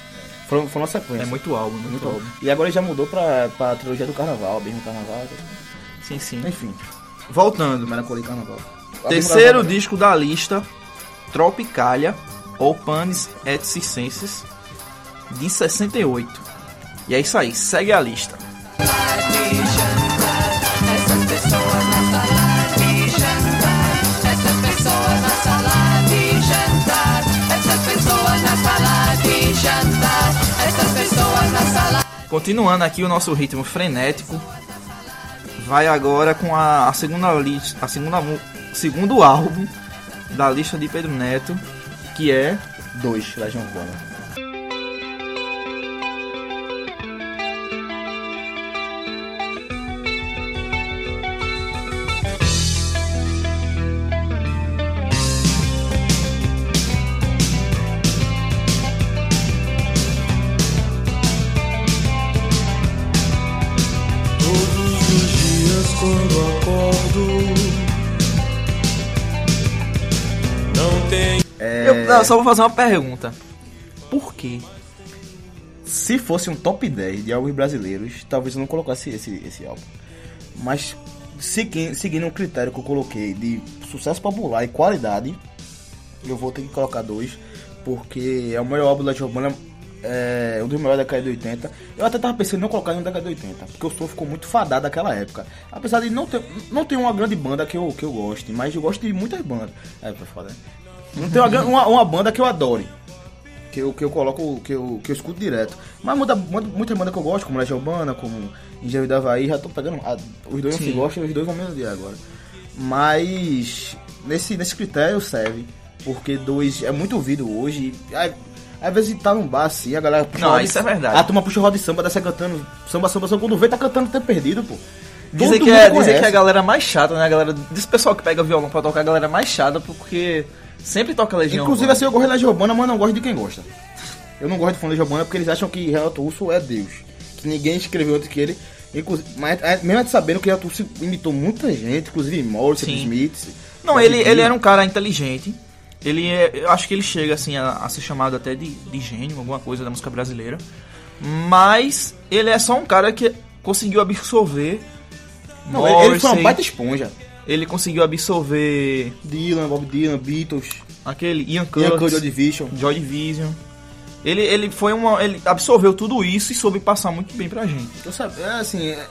Foram, foram uma sequência. É muito álbum, muito, Muito álbum. álbum. E agora ele já mudou pra, pra trilogia do carnaval, Abismo Carnaval. Sim, sim. Enfim, Voltando. Melancolia e Carnaval. Terceiro Carnaval. disco da lista, Tropicalia, ou Panis et Circenses, de 68. E é isso aí, segue a lista. Continuando aqui o nosso ritmo frenético, vai agora com a, a segunda lista, a segunda segundo álbum da lista de Pedro Neto, que é Dois, Urbana. Todos É, Eu, eu só vou fazer uma pergunta. Por quê? Se fosse um top 10 de álbuns brasileiros, talvez eu não colocasse esse, esse álbum. Mas segui- seguindo um critério que eu coloquei de sucesso popular e qualidade, eu vou ter que colocar dois, porque é o melhor álbum da Urbana, é um dos melhores da década de 80. Eu até tava pensando em não colocar em década de 80, porque o som ficou muito fadado naquela época. Apesar de não ter, não ter uma grande banda que eu, que eu goste, mas eu gosto de muitas bandas. É, foi foda. Não tem uma, uma, uma banda que eu adore que eu, que eu coloco, que eu, que eu escuto direto. Mas muita, muita, muita banda que eu gosto, como Legião Urbana, como Engenho da Havaí, já tô pegando. ah, os dois Sim. gostam e os dois vão me odiar agora. Mas nesse, nesse critério serve, porque dois é muito ouvido hoje. ah, Às vezes tá num bar assim, a galera puxa Não, roda isso é verdade. A turma puxa roda de samba, desce cantando samba, samba, samba. Quando vê, tá cantando o tempo perdido, pô. Dizem que, é, dizem que é a galera mais chata, né? A galera desse pessoal que pega violão pra tocar, a galera mais chata, porque sempre toca Legião Inclusive, Urbana. assim, eu gosto de Legião Urbana, mas não gosto de quem gosta. Eu não gosto de fã de Legião Urbana porque eles acham que Renato Russo é Deus. Que ninguém escreveu antes que ele. Inclusive, mas é, mesmo antes sabendo que Renato Russo imitou muita gente, inclusive Morrison, Sim. Smith. Não, ele, ele era um cara inteligente. Ele é, eu acho que ele chega assim a, a ser chamado até de, de gênio, alguma coisa da música brasileira. Mas ele é só um cara que conseguiu absorver. Não, ele, ele foi uma baita esponja. Ele conseguiu absorver Dylan, Bob Dylan, Beatles, aquele Ian Ian Curtis, Curtis, Joy Division. Joy Division. Ele, ele foi uma. Ele absorveu tudo isso e soube passar muito bem pra gente. Eu sabe, é assim, é,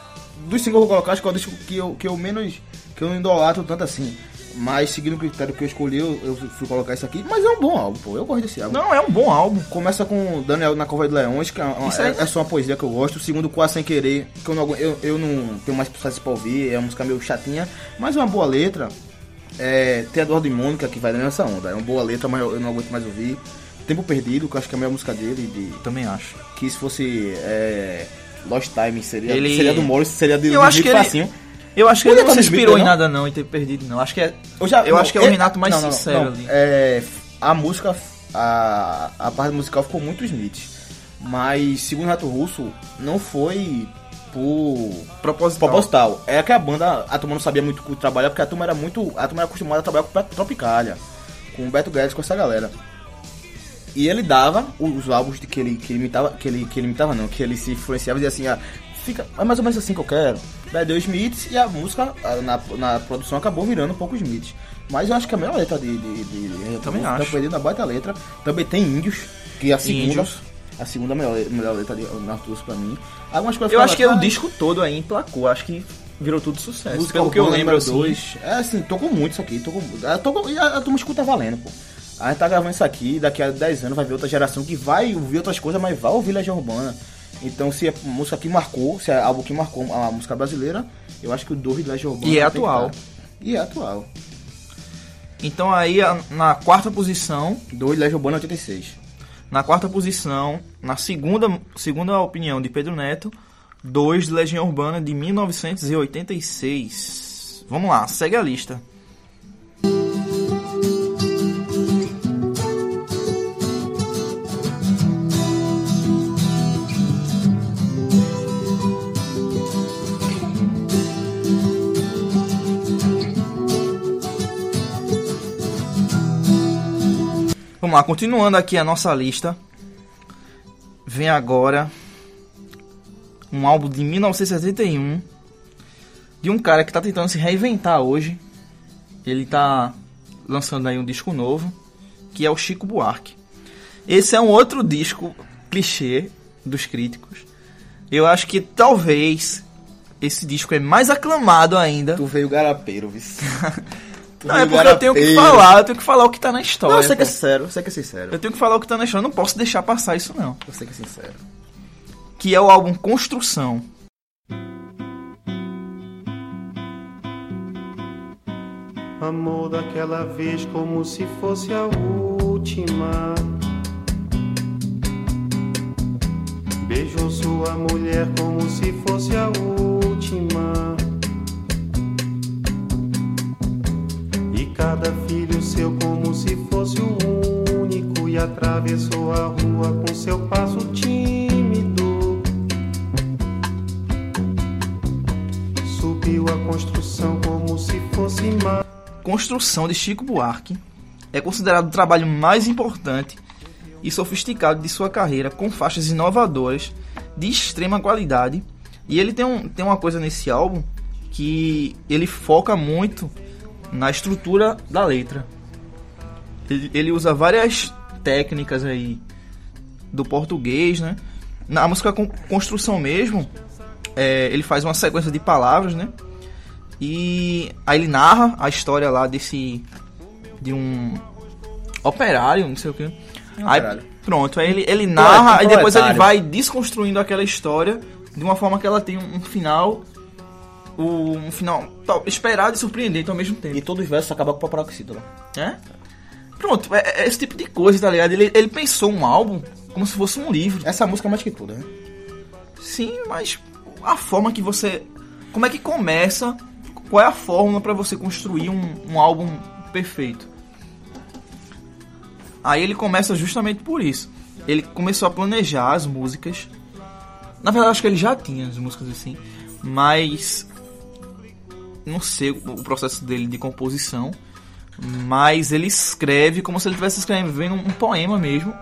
dos singles que eu vou colocar, acho que é o disco que eu, que eu menos. que eu não idolatro tanto assim. Mas seguindo o critério que eu escolhi, eu, eu fui colocar isso aqui. Mas é um bom álbum, pô. Eu gosto desse álbum. Não, é um bom álbum. Começa com Daniel na Cova de Leões, que é, uma- Isso aí, é- é só uma poesia que eu gosto. O segundo, Quase Sem Querer, que eu não, eu, eu não tenho mais paciência pra ouvir. É uma música meio chatinha, mas é uma boa letra. É, tem Eduardo e Mônica, que vai nessa onda. É uma boa letra, mas eu, eu não aguento mais ouvir. Tempo Perdido, que eu acho que é a melhor música dele. De, Também acho. que se fosse é, Lost Time, seria, Ele- seria do Morris, seria de Eu do acho que Smith ele- facinho. Eu acho que Ele ele não se inspirou em não? nada não e ter perdido, não. Acho que é. Eu, já, Eu acho que é o ele- Renato mais não, não, sincero não. ali. É, a música, a, a parte musical ficou muito Smith. Mas, segundo o Renato Russo, não foi por Proposital. proposital. É que a banda, a turma não sabia muito como trabalhar, porque a turma era muito. A turma era acostumada a trabalhar com Tropicália, com o Beto Guedes, com essa galera. E ele dava os álbuns de que ele, que ele imitava, que ele, que ele imitava não, que ele se influenciava e dizia assim, ah, fica, é mais ou menos assim que eu quero. Daí deu Smith e a música na, na produção acabou virando um pouco Smith. Mas eu acho que a melhor letra de. de, de, de também Tá acho. perdendo a baita letra. Também tem Índios, que é a segunda. Índios. A segunda melhor, melhor letra de Arthur pra mim. Algumas coisas Eu acho que é o disco todo aí emplacou. Acho que virou tudo sucesso. Música Pelo que eu lembro, assim. dois. É assim, tocou muito isso aqui. Tocou. Ah, tocou, e a, a turma escuta valendo, pô. A gente tá gravando isso aqui, daqui a 10 anos vai ver outra geração que vai ouvir outras coisas, mas vai ouvir Legião Urbana. Então, se é música que marcou, se é algo que marcou a música brasileira, eu acho que o 2 de Legião Urbana. E é atual. E é atual. Então aí, a- na quarta posição, 2 de Legião Urbana 86. na quarta posição, na segunda, segunda opinião de Pedro Neto, 2 de Legião Urbana de 1986. Vamos lá, segue a lista. Vamos lá, continuando aqui a nossa lista. Vem agora um álbum de 1971 de um cara que tá tentando se reinventar hoje. Ele tá lançando aí um disco novo, que é o Chico Buarque. Esse é um outro disco clichê dos críticos. Eu acho que talvez esse disco é mais aclamado ainda. Tu veio garapeiro, vice. Tu Não, é porque eu tenho que falar, eu tenho que falar o que tá na história. Não, eu sei que é sincero, eu sei que é sincero. Eu tenho que falar o que tá na história, eu não posso deixar passar isso não. Eu sei que é sincero. Que é o álbum Construção. Amor daquela vez como se fosse a última. Beijou sua mulher como se fosse a última. Cada filho seu como se fosse o único. E atravessou a rua com seu passo tímido. Subiu a construção como se fosse mais. Construção de Chico Buarque é considerado o trabalho mais importante e sofisticado de sua carreira, com faixas inovadoras de extrema qualidade. E ele tem, um, tem uma coisa nesse álbum que ele foca muito na estrutura da letra. Ele, ele usa várias técnicas aí do português, né? Na música construção mesmo, é, ele faz uma sequência de palavras, né? E aí ele narra a história lá desse. de um operário, não sei o que. Aí, operário. pronto, aí ele, ele narra e depois ele vai desconstruindo aquela história de uma forma que ela tem um final. O- Um final tal, esperado e surpreendente ao mesmo tempo. E todos os versos acabam com o paroxítono. É? Pronto, é, é esse tipo de coisa, tá ligado? Ele, ele pensou um álbum como se fosse um livro. Essa música é mais que tudo, né? Sim, mas a forma que você como é que começa, qual é a fórmula para você construir um, um álbum perfeito. Aí ele começa justamente por isso. Ele começou a planejar as músicas. Na verdade, acho que ele já tinha as músicas assim, mas não sei o processo dele de composição, mas ele escreve como se ele estivesse escrevendo um poema mesmo.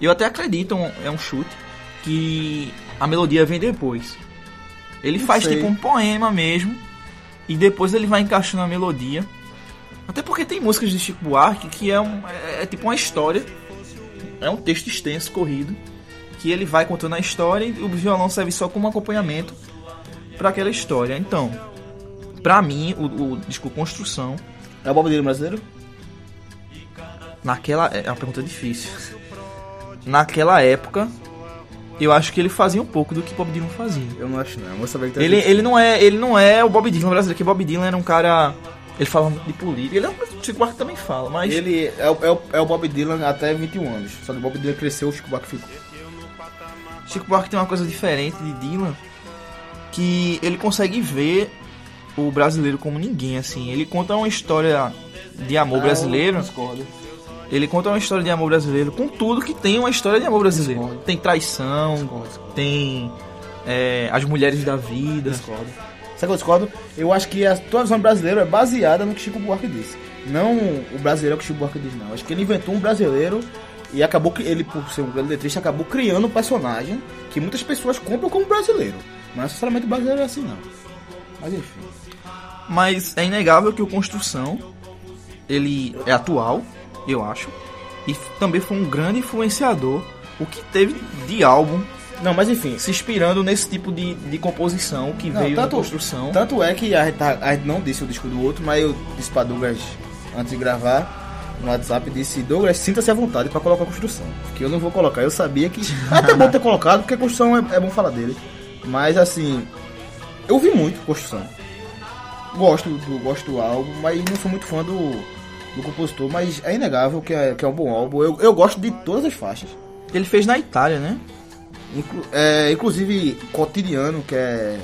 Eu até acredito, é um chute, que a melodia vem depois. Ele Não faz sei. tipo um poema mesmo, e depois ele vai encaixando a melodia. Até porque tem músicas de Chico Buarque que é, um, é, é tipo uma história, é um texto extenso, corrido, que ele vai contando a história e o violão serve só como acompanhamento para aquela história. Então, pra mim, o, o disco Construção, É o Bob Dylan brasileiro? naquela. É uma pergunta difícil. Naquela época, eu acho que ele fazia um pouco do que Bob Dylan fazia. Eu não acho não. Eu vou saber que tá Ele, ele, não é, ele não é o Bob Dylan brasileiro, que Bob Dylan era um cara. Ele fala muito de política. Ele é um o Chico Buarque também fala, mas. Ele é, o- é, o, é o Bob Dylan até 21 anos. Só que o Bob Dylan cresceu, o Chico Buarque ficou. Chico Buarque tem uma coisa diferente de Dylan, que ele consegue ver o brasileiro como ninguém, assim. Ele conta uma história de amor brasileiro. discordo. Ele conta uma história de amor brasileiro com tudo que tem uma história de amor brasileiro. Discordo. Tem traição, Discordo, discordo. tem é, as mulheres da vida. Discordo. Sabe que eu discordo? Eu acho que a tua visão brasileira é baseada no que Chico Buarque disse. Não o brasileiro que Chico Buarque diz, não. Acho que ele inventou um brasileiro e acabou que ele, por ser um grande letrista, acabou criando um personagem que muitas pessoas compram como brasileiro. Não necessariamente brasileiro é assim, não. Mas enfim. Mas é inegável que o Construção ele é atual, eu acho, e também foi um grande influenciador. O que teve de álbum Não, mas enfim. se inspirando nesse tipo de, de composição que Não, veio da tanto- construção. Tanto é que a gente, tá- a gente não disse o disco do outro, mas eu disse pra Douglas antes de gravar no WhatsApp, disse, Douglas, sinta-se à vontade pra colocar a construção. Que eu não vou colocar. Eu sabia que. É até bom ter colocado, porque a construção é, é bom falar dele. Mas assim, eu vi muito construção. Gosto do, gosto do álbum, mas não sou muito fã do, do compositor, mas é inegável que é, que é um bom álbum. Eu, eu gosto de todas as faixas. Ele fez na Itália, né? Inclu- é, inclusive, Cotidiano, que é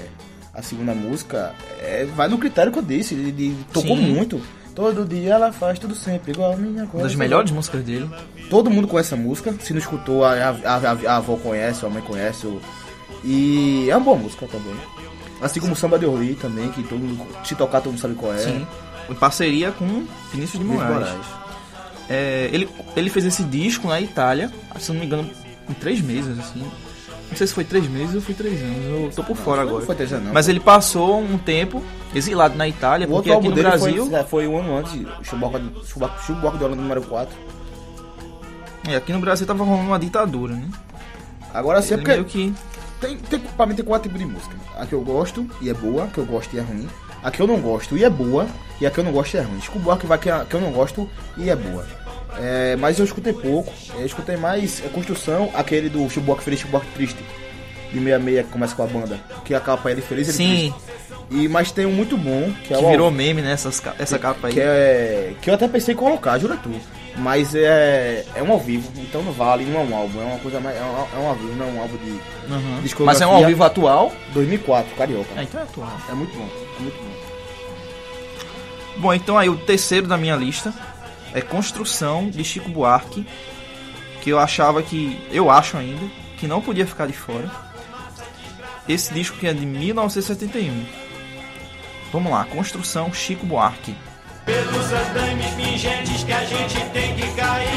a segunda música, é, vai no critério que eu disse. Ele, ele tocou Sim. muito. Todo dia ela faz tudo sempre, igual a minha coisa. Uma das melhores músicas dele. Todo mundo conhece a música. Se não escutou, a, a, a- a avó conhece, a mãe conhece. o- E é uma boa música também. Assim como o Samba de Orly também, que todo mundo, se tocar todo mundo sabe qual é. Sim. Em parceria com Vinícius de Moraes. Moraes. É, ele, ele fez esse disco na Itália, se não me engano, em três meses, assim. Não sei se foi três meses ou foi três anos, eu tô por fora Não agora. foi três anos, não. Mas ele passou um tempo exilado na Itália, O porque aqui no Brasil. foi, foi um ano antes, o Chewbacca, Chewbacca, Chewbacca de Holanda número 4. É, aqui no Brasil tava rolando uma ditadura, né? Agora sim, é porque meio que. Tem, tem, pra mim tem quatro tipos de música. A que eu gosto e é boa, a que eu gosto e é ruim. A que eu não gosto e é boa, e a que eu não gosto e é ruim. Chico Buarque vai que, a, que eu não gosto e é boa. É, mas eu escutei pouco, eu escutei mais é, Construção, aquele do Chico Buarque Feliz, Chico Buarque Triste, de 66, que começa com a banda. Que a capa é ele feliz e ele Sim, triste. E, mas tem um muito bom, que é que o virou meme, né? Essas, essa capa aí. que é que eu até pensei em colocar, jura tu. Mas é é um ao vivo, então não vale, não é um álbum, é uma coisa mais é um, é um ao vivo, não é um álbum de Uhum. Mas é um ao vivo atual. 2004, carioca. É, então é atual. É muito bom, é muito bom. Bom, então aí o terceiro da minha lista é Construção de Chico Buarque, que eu achava que, eu acho ainda, que não podia ficar de fora. Esse disco que é de 1971. Vamos lá, Construção Chico Buarque. Pelos andames pingentes que a gente tem que cair.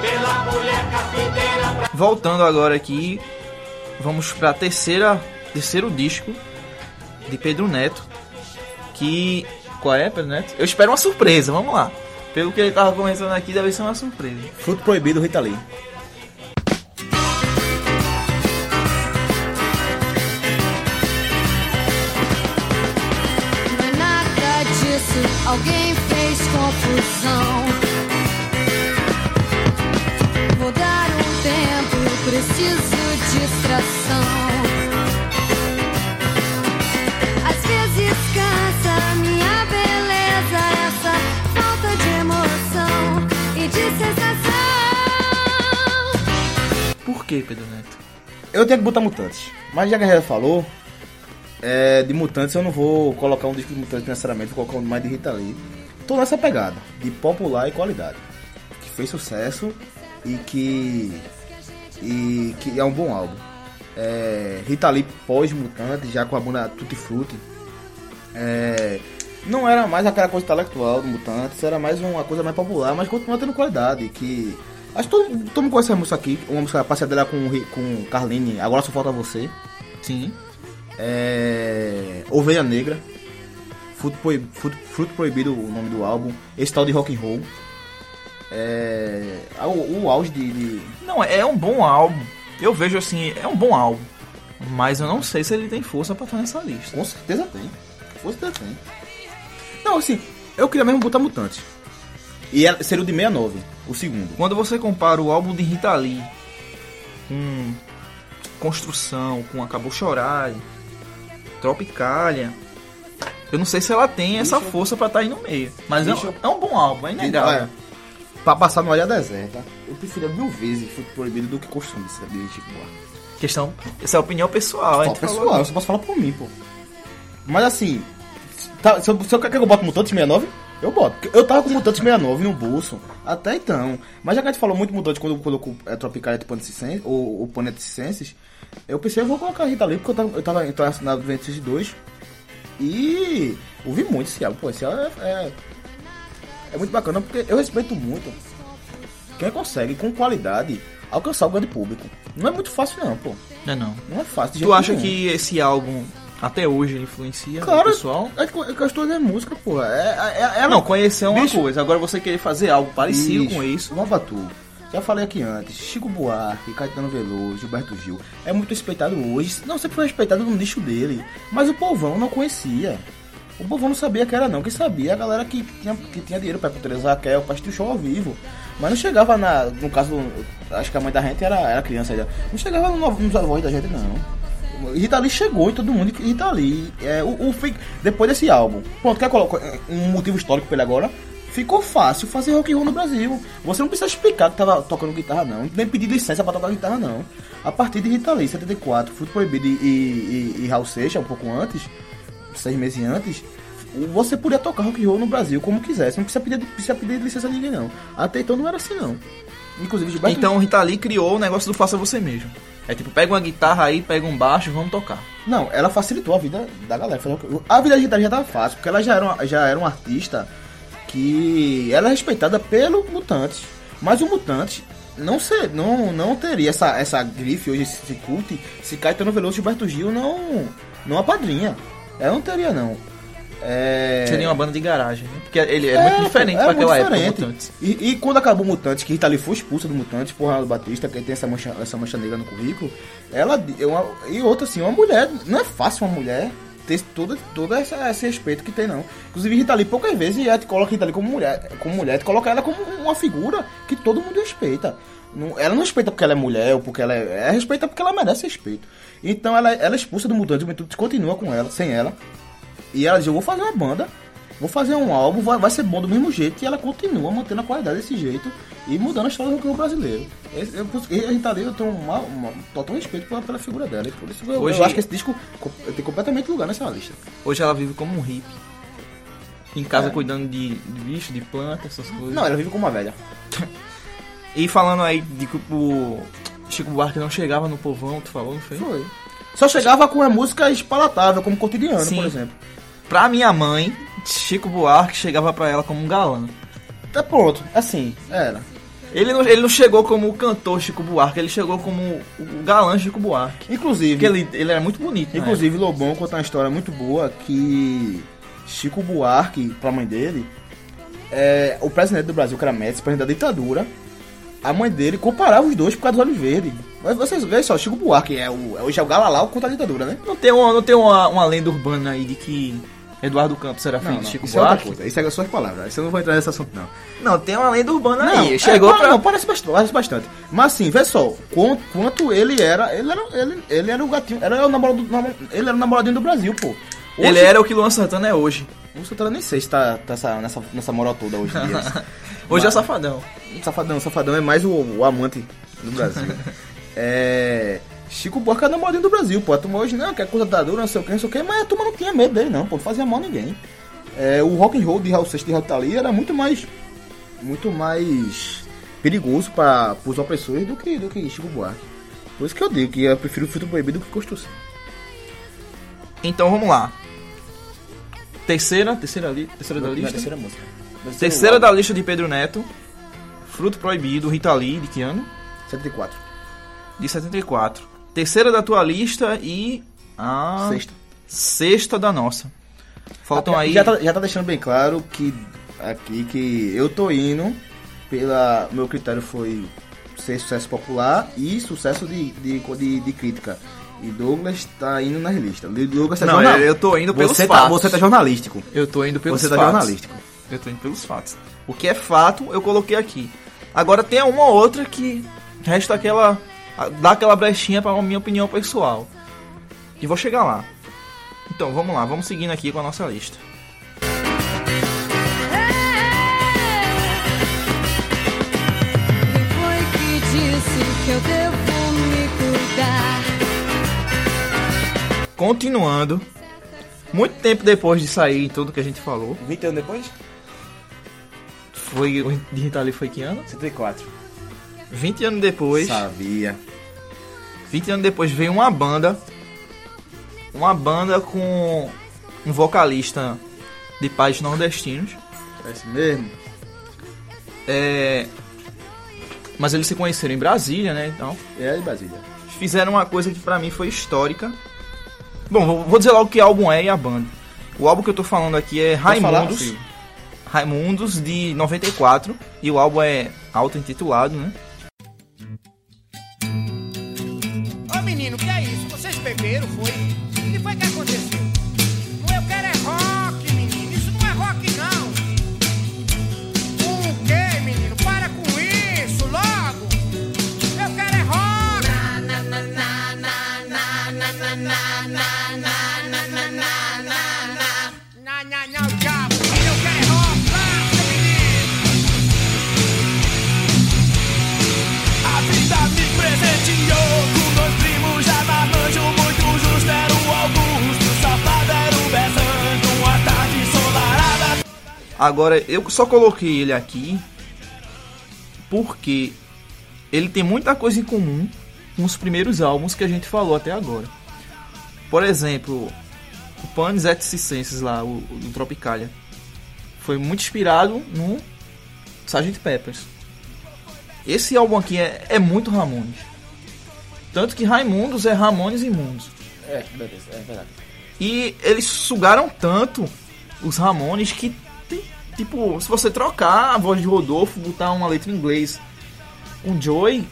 Pela mulher Voltando agora aqui, vamos para terceira, terceiro disco de Pedro Neto, que qual é, Pedro Neto? Eu espero uma surpresa, vamos lá. Pelo que ele tava começando aqui, deve ser uma surpresa. Fruto Proibido, Rita Lee. Que, Pedro Neto? Eu tenho que botar Mutantes. Mas já que a gente falou, é, de Mutantes eu não vou colocar um disco de Mutantes necessariamente, vou colocar um mais de Rita Lee. Tô nessa pegada, de popular e qualidade. Que fez sucesso e que. E que é um bom álbum. É, Rita Lee pós-Mutantes, já com a banda Tutti Frutti. É, não era mais aquela coisa intelectual do Mutantes, era mais uma coisa mais popular, mas continua tendo qualidade. Que. Acho que todo, todo mundo conhece essa música aqui, uma música passadeira com, com Carline, Agora Só Falta Você. Sim. É, Ovelha Negra. Fruto, Proib- Fruto- Fruto Proibido, o nome do álbum. Esse tal de rock and roll. É, o, o auge de, de- Não, é um bom álbum. Eu vejo assim, é um bom álbum. Mas eu não sei se ele tem força pra estar nessa lista. Com certeza tem. Com certeza tem. Não, assim, eu queria mesmo botar Mutantes. E era- seria o de 69, o segundo. Quando você compara o álbum de Rita Lee com Construção, com Acabou Chorar, Tropicália, eu não sei se ela tem essa força pra estar aí no meio. Mas é, eu- é um bom álbum, é inegável. Olha, pra passar no Olha Deserta, eu preferia mil vezes Fruto Proibido do que Costume de Chico Buarque. Questão, essa é a opinião pessoal. a Só gente falou pessoal, eu só posso falar por mim, pô. Mas assim, tá, se, eu, se eu quer que eu bote Mutantes 69, eu boto. Eu tava com Mutantes 69 no bolso, até então. Mas já que a gente falou muito Mutantes quando colocou é, Tropicalia ou, ou Planet Circenses, eu pensei, eu vou colocar a Rita Lee, porque eu tava, eu tava então, na Adventist 2. E ouvi muito esse álbum, pô, esse álbum é, é, é muito bacana, porque eu respeito muito quem consegue, com qualidade, alcançar o grande público. Não é muito fácil não, pô. Não é não. Não é fácil. de Tu acha nenhum. que esse álbum, até hoje, influencia Claro, o pessoal? É que é questão da música, pô. É, é, é, Não, conhecer é uma Bicho. coisa. Agora você querer fazer algo parecido com isso. Uma Batu. Já falei aqui antes. Chico Buarque, Caetano Veloso, Gilberto Gil. É muito respeitado hoje. Não sempre foi respeitado no nicho dele. Mas o povão não conhecia. O povão não sabia que era não. Quem sabia é a galera que tinha, que tinha dinheiro pra Teresa Raquel, pra assistir o show ao vivo. Mas não chegava na. No caso, acho que a mãe da gente era, era criança ainda. Não chegava no, nos avós da gente, não. Rita Lee chegou em todo mundo. e Rita Lee, é, o, o, depois desse álbum, pronto, quer colocar um motivo histórico pra ele agora? Ficou fácil fazer rock and roll no Brasil. Você não precisa explicar que tava tocando guitarra, não. Nem pedir licença pra tocar guitarra, não. A partir de Rita Lee, 74, Fruto Proibido e, e, e Raul Seixas, um pouco antes, seis meses antes, você podia tocar rock and roll no Brasil como quisesse. Não precisa pedir, precisa pedir licença a ninguém, não. Até então não era assim, não. Inclusive, Gilberto Então Rita Lee criou o negócio do faça você mesmo. É tipo, pega uma guitarra aí, pega um baixo vamos tocar. Não, ela facilitou a vida da galera. A vida digital já tava fácil, porque ela já era, uma, já era um artista que ela é respeitada pelo Mutantes. Mas o Mutantes não, ser, não, não teria essa, essa grife hoje, esse cult, se Caetano Veloso e Gilberto Gil não, não apadrinha. Ela não teria, não. É... Seria uma banda de garagem, né? Porque ele é, muito diferente é pra aquela muito época. Mutantes. E, e quando acabou o Mutantes, que Rita Lee foi expulsa do Mutantes por Ronaldo Batista, que tem essa mancha, essa mancha negra no currículo, ela é uma, e outra assim, uma mulher, não é fácil uma mulher ter todo, todo essa, esse respeito que tem não. Inclusive Rita Lee poucas vezes ela te coloca Rita Lee como mulher, como mulher, te coloca ela como uma figura que todo mundo respeita. Não- ela não respeita porque ela é mulher ou porque ela é, ela respeita porque ela merece respeito. Então ela, ela é expulsa do Mutantes, o Mutantes continua com ela, sem ela. E ela diz, eu vou fazer uma banda, vou fazer um álbum, vai, vai ser bom do mesmo jeito. E ela continua mantendo a qualidade desse jeito e mudando a história do rock brasileiro. Esse- eu- a Rita Lee, eu tenho uma, uma- total respeito pela, pela figura dela. E por isso eu, Hoje- eu acho que esse disco co- tem completamente lugar nessa lista. Hoje ela vive como um hippie. Em casa cuidando de, de bicho, de planta, essas coisas. Não, ela vive como uma velha. E falando aí de que o Chico Buarque não chegava no povão, tu falou, não foi? Foi. Só chegava com a música espalatável, como cotidiano, Sim. por exemplo. Pra minha mãe, Chico Buarque chegava pra ela como um galã. Tá pronto, assim, era. Ele não, ele não chegou como o cantor Chico Buarque, ele chegou como o galã Chico Buarque. Inclusive, Porque ele, ele era muito bonito, né? Inclusive, Lobão conta uma história muito boa que Chico Buarque, pra mãe dele, é, o presidente do Brasil, que era Médici, presidente da ditadura, a mãe dele comparava os dois por causa dos olhos verdes. Mas vocês veem só, Chico Buarque é o, é hoje é o Galalau contra a ditadura, né? Não tem, uma, não tem uma, uma lenda urbana aí de que Eduardo Campos era filho de Chico isso é outra Buarque? coisa. Isso é as suas palavras. Isso eu não vou entrar nesse assunto, não. Não, tem uma lenda urbana Não, aí. é, Chegou pa- pra. Não, parece bastante, parece bastante. Mas assim, vê só, quanto, quanto ele era. Ele era, ele, ele era o gatinho. Era o namorado, do- namo- ele era o namoradinho do Brasil, pô. Ele Hoje- era o que Luan Santana é hoje. O Santana nem sei se tá, tá essa- nessa, nessa moral toda hoje em dia. Hoje é safadão. Safadão, Safadão é mais o, o amante do Brasil. É. Chico Buarque é namoradinho do Brasil, pô. A turma hoje não, que é coisa da dura, não sei o que, não sei o que, mas a turma não tinha medo dele, não, pô. Não fazia mal a ninguém. É, o rock and roll de Raul Seixas de Raul Tali era muito mais. Muito mais perigoso para os opressores do que, do que Chico Buarque. Por isso que eu digo que eu prefiro o filtro proibido do que construção. Então vamos lá. Terceira, terceira, li, terceira da lista. terceira música. Terceira da lista de Pedro Neto. Fruto Proibido, Rita Lee, de que ano? 74. De 74. Terceira da tua lista e a Sexta. sexta da nossa. Faltam aí. Já tá, já tá deixando bem claro que aqui que eu tô indo pela. Meu critério foi ser sucesso popular e sucesso de, de, de, de crítica. E Douglas tá indo nas listas. Douglas tá Não, jornal- eu- tô indo pelos você tá, fatos. você tá jornalístico. Eu tô indo pelos Você tá fatos. jornalístico. Eu tô indo pelos fatos. O que é fato, eu coloquei aqui. Agora tem uma ou outra que resta aquela. Dá aquela brechinha pra minha opinião pessoal. E vou chegar lá. Então vamos lá, vamos seguindo aqui com a nossa lista. Continuando. Muito tempo depois de sair tudo que a gente falou. 20 anos depois? Foi. O de Rita Lee foi que ano? 74. 20 anos depois. Sabia. 20 anos depois veio uma banda. Uma banda com um vocalista de pais nordestinos. Parece mesmo. É, mas eles se conheceram em Brasília, né? Então, É de Brasília. fizeram uma coisa que pra mim foi histórica. Bom, vou- dizer logo que álbum é e a banda. O álbum que eu tô falando aqui é falar? Raimundos. Raimundos de 94. E o álbum é auto-intitulado, né? primeiro foi Agora, eu só coloquei ele aqui porque ele tem muita coisa em comum com os primeiros álbuns que a gente falou até agora. Por exemplo, o Panis et Circenses lá, o, o do Tropicalia, foi muito inspirado no Sgt. Peppers. Esse álbum aqui é, é muito Ramones. Tanto que Raimundos é Ramones Imundos. É, beleza, é verdade. E eles sugaram tanto os Ramones que tipo, se você trocar a voz de Rodolfo, botar uma letra em inglês com Joey,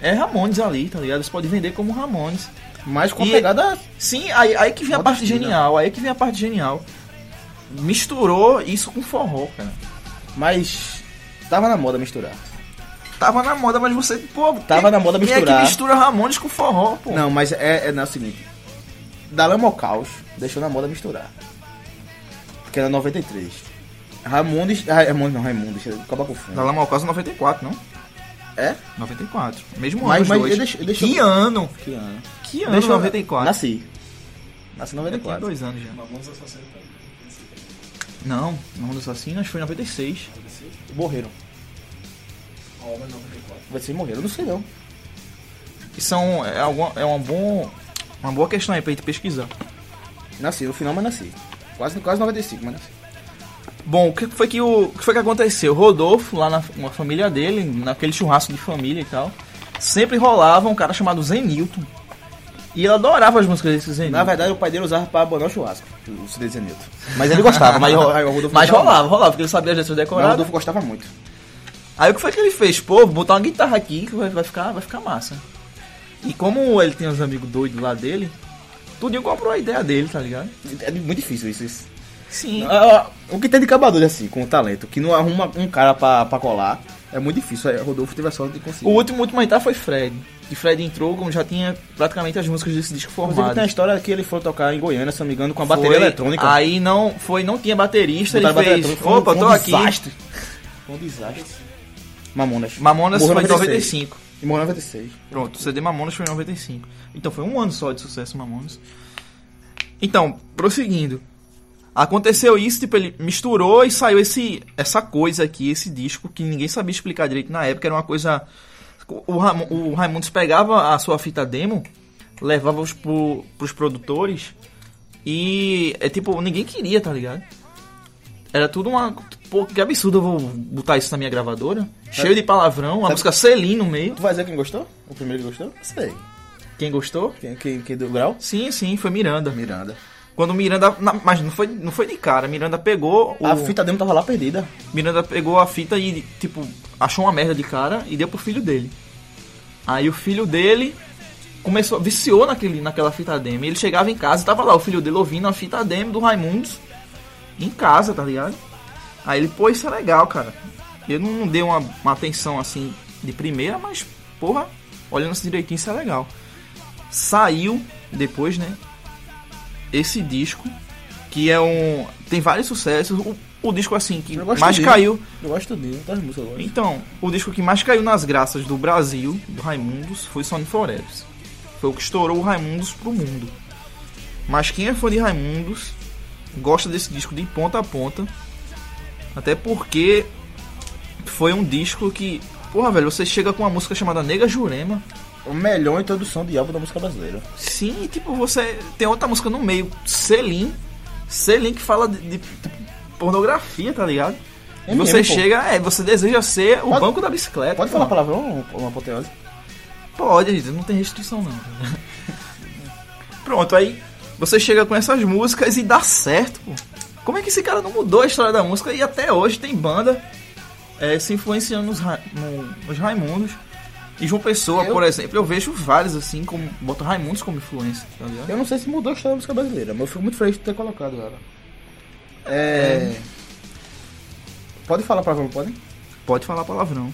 é Ramones ali, tá ligado? Você pode vender como Ramones. Mas com a E- pegada. Sim, aí, aí que vem a parte fina. genial, aí que vem a parte genial. Misturou isso com forró, cara. Mas. Tava na moda misturar. Tava na moda, mas você, pô, Tava quem- na moda quem é misturar. que mistura Ramones com forró, pô? Não, mas é, é, não, é o seguinte. Dalama ao Caos deixou na moda misturar. Que era 93. Ah, Ramones não, Raimundos. Acaba com o fundo. Da Lama ao Caso 94, não? É? 94. Mesmo Mas- ano, mas dois. deixa- deixa que eu- ano? Que ano? Que ano, Deixa eu- 94? Nasci. Nasci em Eu tinha 94. dois anos já. Não, Não dos Assassinos foi em 96. Morreram. Vai ser morreram, eu não sei não. São. É, alguma, é uma, bom, uma boa questão aí pra gente pesquisar. Nasci, no final, mas nasci. Quase, quase 95, mas nasci. Bom, o que foi que, o, o que, foi que aconteceu? Rodolfo, lá na, na família dele, naquele churrasco de família e tal, sempre rolava um cara chamado Zenilton. E ele adorava as músicas desse Zenilton. Na verdade, o pai dele usava pra abanar o churrasco, o CD Zenilton. Mas ele gostava, mas Rodolfo Mas rolava, rolava, porque ele sabia as letras muito. Mas o decoradas. Rodolfo gostava muito. Aí o que foi que ele fez? Pô, vou botar uma guitarra aqui que vai, vai ficar, vai ficar massa. E como ele tem uns amigos doidos lá dele, tudinho comprou a ideia dele, tá ligado? É muito difícil isso. isso. Sim. Ah, o que tem de cabador assim, com talento, que não arruma um cara pra, pra colar, é muito difícil. Aí, Rodolfo teve a sorte de conseguir. O último, o último a entrar foi Fred. E Fred entrou como já tinha praticamente as músicas desse disco Inclusive formadas. tem a história que ele foi tocar em Goiânia, se não me engano, com a bateria Foi- eletrônica. Aí não, foi, não tinha baterista, ele Botaram fez, bateria eletrônica, opa, foi tô um aqui. Desastre. Foi um desastre. Mamonas. Mamonas Morreu foi em 96. 95. E morreu em 96. Pronto, o CD Mamonas foi em 95. Então foi um ano só de sucesso Mamonas. Então, prosseguindo. Aconteceu isso, tipo, ele misturou e saiu esse, essa coisa aqui, esse disco, que ninguém sabia explicar direito na época. Era uma coisa. O, Ramo- o Raimundos pegava a sua fita demo, levava os pro, pros produtores e. É tipo, ninguém queria, tá ligado? Era tudo uma. Pô, que absurdo eu vou botar isso na minha gravadora. Cheio de palavrão, a música Selim no meio. Tu vai dizer quem gostou? O primeiro que gostou? Sei. Quem gostou? Quem, quem, quem deu grau? Sim, sim, foi Miranda. Miranda. Quando Miranda. na- mas não foi, não foi de cara. Miranda pegou. O, A fita demo tava lá perdida. Miranda pegou a fita e, tipo, achou uma merda de cara e deu pro filho dele. Aí o filho dele começou, viciou naquele, naquela fita demo. Ele chegava em casa e tava lá o filho dele ouvindo a fita demo do Raimundos em casa, tá ligado? Aí ele, pô, isso é legal, cara. Eu não, não dei uma, uma atenção assim de primeira, mas, porra, olhando assim direitinho, isso é legal. Saiu depois, né? Esse disco, que é um. Tem vários sucessos. O, o disco, assim, que mais dele. caiu. Eu gosto dele, das músicas eu gosto. Então, o disco que mais caiu nas graças do Brasil, do Raimundos, foi Sony Forever. Foi o que estourou o Raimundos pro mundo. Mas quem é fã de Raimundos gosta desse disco de ponta a ponta. Até porque foi um disco que. Porra, velho, você chega com uma música chamada Nega Jurema. A melhor introdução de álbum da música brasileira. Sim, tipo, você tem outra música no meio, Selim. Selim que fala de, de, pornografia, tá ligado? E É você mesmo, pô. chega, é, você deseja ser o Pode- banco da bicicleta. Pode pô. falar palavrão ou uma apoteose? Pode, gente, não tem restrição não. Pronto, aí você chega com essas músicas e dá certo, pô. Como é que esse cara não mudou a história da música e até hoje tem banda é, se influenciando nos, Ra- no- nos Raimundos? E João Pessoa, Eu- por exemplo, eu vejo vários assim, como botam Raimundos como influência, tá ligado? Eu não sei se mudou a história da música brasileira, mas eu fico muito feliz de ter colocado ela. É. Pode falar palavrão, pode? Pode falar palavrão.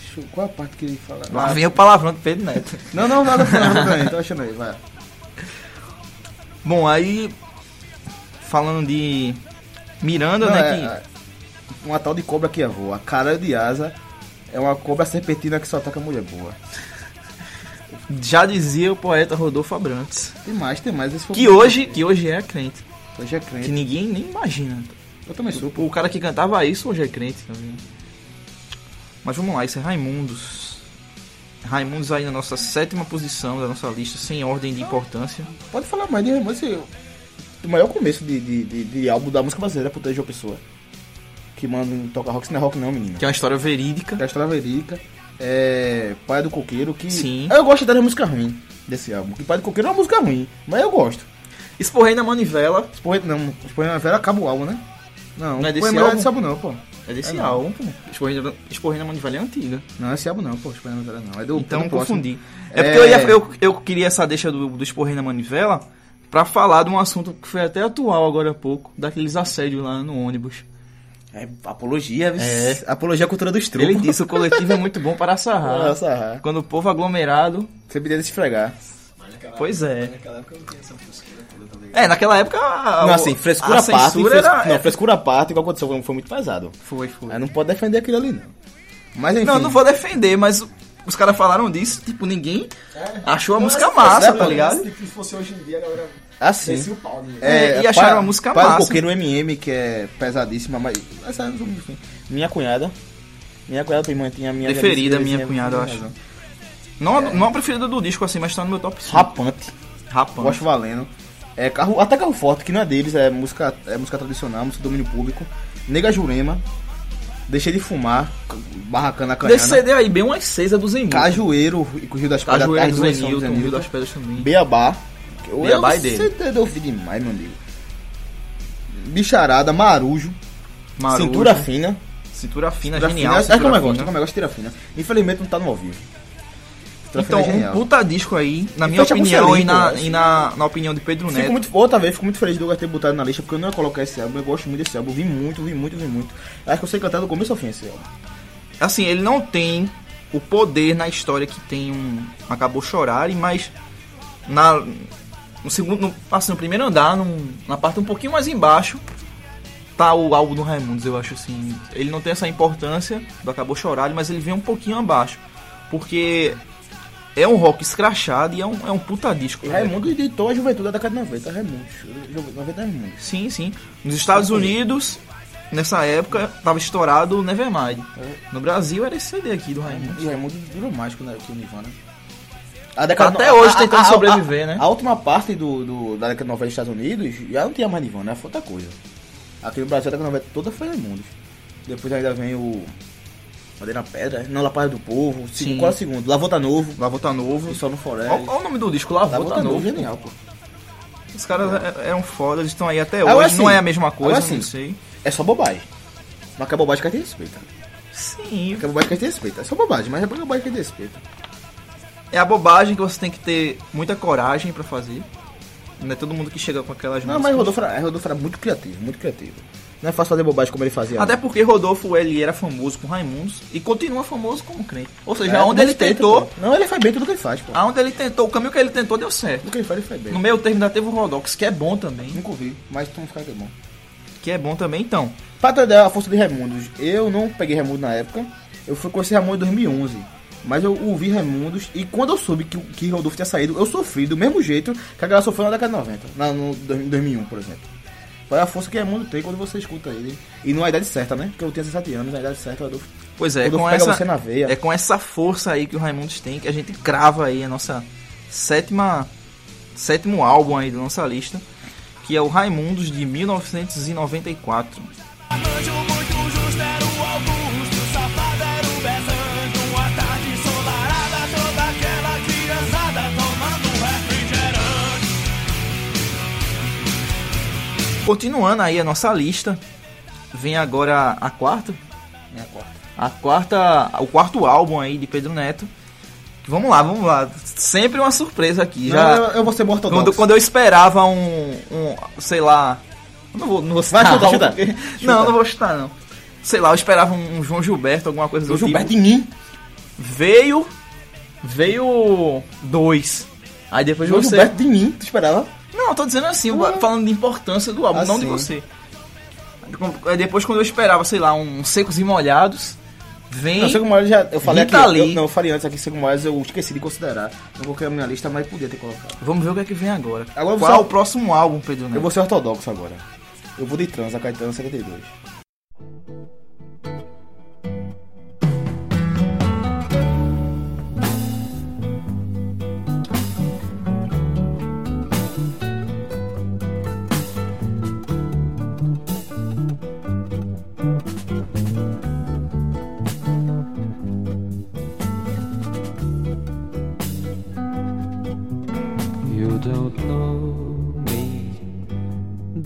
Deixa eu- Qual é a parte que ele fala? Lá Ah, vem o palavrão do Pedro Neto. Não, não, nada, nada, nada, tô achando aí, vai. Bom, aí falando de Miranda, Não, né, é, que é, uma tal de cobra que voa. Caralho de asa é uma cobra serpentina que só ataca mulher boa. já dizia o poeta Rodolfo Abrantes, Tem mais, tem mais. Que o- hoje, que hoje é crente. Hoje é Que crente. ninguém nem imagina. Eu também sou. pô. O cara que cantava isso hoje é crente também. Mas vamos lá, isso é Raimundos. Raimundos aí na nossa sétima posição da nossa lista, sem ordem de importância. Pode falar mais de Raimundo, esse- o maior começo de, de, de, de álbum da música brasileira pro João Pessoa. Que manda tocar rock, isso não é rock não, menino. Que é uma história verídica. Que é a história verídica. É. Pai do Coqueiro, que. Sim. Eu gosto da música ruim desse álbum. Que Pai do Coqueiro é uma música ruim, mas eu gosto. Esporrei na manivela. Esporrei, não, Esporrei na Vera acaba o álbum, né? Não, Não é desse Esporrei na- álbum? desse álbum não, pô. É desse É não. álbum, pô. Esporrei na, Esporrei na manivela é antiga. Não, esse álbum não, pô. Esporrei na Vera não. É do, Então é confundi. É É. porque eu, ia, eu, eu queria essa deixa do, do Esporrei na manivela pra falar de um assunto que foi até atual agora há pouco, daqueles assédios lá no ônibus. É apologia, viu? É. Apologia à cultura do estrupo. Ele disse o coletivo é muito bom para sarrar. Para sarrar. Quando o povo aglomerado. Sempre deve se esfregar. Pois é. É, naquela época. a- Não, o- assim, frescura a à parte. censura fres- era- Não, frescura à parte, igual aconteceu, foi- foi muito pesado. Foi, foi. Aí não pode defender aquilo ali, não. Mas enfim. Não, não vou defender, mas os caras falaram disso, tipo, ninguém achou a Não, música essa- massa, essa- tá ligado? Se fosse hoje em dia, a galera Assim. o pau. Né? É, e acharam a música do massa. Coqueiro MM, que é pesadíssima, mas. Essa, enfim. Minha cunhada. Minha cunhada prima tinha a minha. Preferida, minha cunhada, eu acho. Não, não a preferida do disco, assim, mas tá no meu top 5. Rapante. Rapaz. Gosto valendo. É, carro, até carro forte, que não é deles, é música, é música tradicional, música do domínio público. Nega Jurema. Deixei de fumar. Barracana Canhana. Desse CD aí, bem umas seis é do Zenilton. Cajueiro e com o Rio das Pedras. Cajueiro Zenilton, Rio das Pedras também. Beabá. Eu é dele. Você ouvi demais, meu amigo. Bicharada, Marujo. Marujo, Cintura fina. Cintura fina, Cintura genial. fina. Acho que é cintura eu gosto, fina. como eu gosto, tira fina. Infelizmente não tá no ao vivo. Cintura Então, é um puta disco aí, na E minha opinião e, na, e na, na opinião de Pedro Fico Neto. muito, outra vez, fico muito feliz de eu ter botado na lista, porque eu não ia colocar esse álbum. Eu gosto muito desse álbum. Vi muito, vi muito, vi muito. Acho que eu sei cantar do começo ao fim esse álbum. Assim, ele não tem o poder na história que tem um Acabou Chorar, mas na, no segundo, no, assim, no primeiro andar, num- na parte um pouquinho mais embaixo, tá o álbum do Raimundos, eu acho assim. Ele não tem essa importância do Acabou Chorar, mas ele vem um pouquinho abaixo. Porque é um rock escrachado e é um, é um puta disco. E velho. Raimundo editou a juventude da década de 90, Raimundo. Ju- 90 é Raimundo. Sim, sim. Nos Estados Unidos, nessa época, tava estourado o Nevermind. No Brasil era esse CD aqui do Raimundo. E Raimundo durou mais o que o Nirvana. A década Até hoje tentando sobreviver, a- né? A última parte do, do- da década de 90 dos Estados Unidos já não tinha mais Nirvana, foi outra coisa. Aqui no Brasil a década de 90 toda foi Raimundo. Depois ainda vem o. Madeira na Pedra, não, La Paz do Povo. Sim. Segundo, qual é o segundo? Lavoa tá Novo. Lavô tá novo. Só no. Olha olha o nome do disco, tá tá novo. Novo, genial, pô. Os caras é- eram foda, eles estão aí até hoje. sim. Não é a mesma coisa, Agora sim. não sei. É só bobagem. Mas que é bobagem que a gente respeita. Sim. Que é bobagem que a gente respeita. É só bobagem, mas é bobagem que a gente respeita. É a bobagem que você tem que ter muita coragem pra fazer. Não é todo mundo que chega com aquelas Não, mas. Rodolfo era, Rodolfo era muito criativo, muito criativo. Não é fácil fazer bobagem como ele fazia. Até porque Rodolfo ele era famoso com Raimundos e continua famoso como crente. Ou seja, É, onde ele tentou, pô. Não, ele faz bem tudo que ele faz, pô. aonde ele tentou, o caminho que ele tentou deu certo. Tudo que ele faz, ele faz bem. No meio termo ainda teve o Rodox, que é bom também. Nunca ouvi, mas tu não fica que é bom. Que é bom também, então. Pra ter a força de Raimundos, eu não peguei Raimundo na época. Eu fui conhecer Raimundo em 2011. Mas eu ouvi Raimundos e quando eu soube que, o- que Rodolfo tinha saído, eu sofri do mesmo jeito que a galera sofreu na década de 90. Na, no dois- em 2001, por exemplo. Foi a força que Raimundo tem quando você escuta ele. E numa idade certa, né? Porque eu tinha 17 anos, na idade certa, o Rodolfo. Pois é, é Rodolfo com pega essa, você na veia. é com essa força aí que o Raimundos tem que a gente crava aí a nossa sétima sétimo álbum aí da nossa lista, que é o Raimundos de 1994. Continuando aí a nossa lista, vem agora a quarta, Minha quarta. a quarta, o quarto álbum aí de Pedro Neto. Vamos lá, vamos lá. Sempre uma surpresa aqui. Já Não, eu, eu vou ser morto quando, quando eu esperava um, um sei lá, não vou, não vou Vai, chuta, chuta. porque- Chuta. Não, não vou chutar não. Sei lá, eu esperava um, João Gilberto, alguma coisa do O Gilberto tipo. de mim. Veio, veio dois. Aí depois João você. Gilberto de mim, tu esperava? Não, eu tô dizendo assim, Ué. falando de importância do álbum, Ah, não de você. Aí Depois quando eu esperava, sei lá, um Secos e Molhados, vem. Não, Seco Moraes já. Eu falei Rita aqui. Eu, não, eu falei antes aqui, Seco Moraes eu esqueci de considerar. Não coloquei na minha lista, mas podia ter colocado. Vamos ver o que é que vem agora. Agora Qual é o próximo álbum, Pedro Neto? Eu vou ser ortodoxo agora. Eu vou de transa, Caetano 72.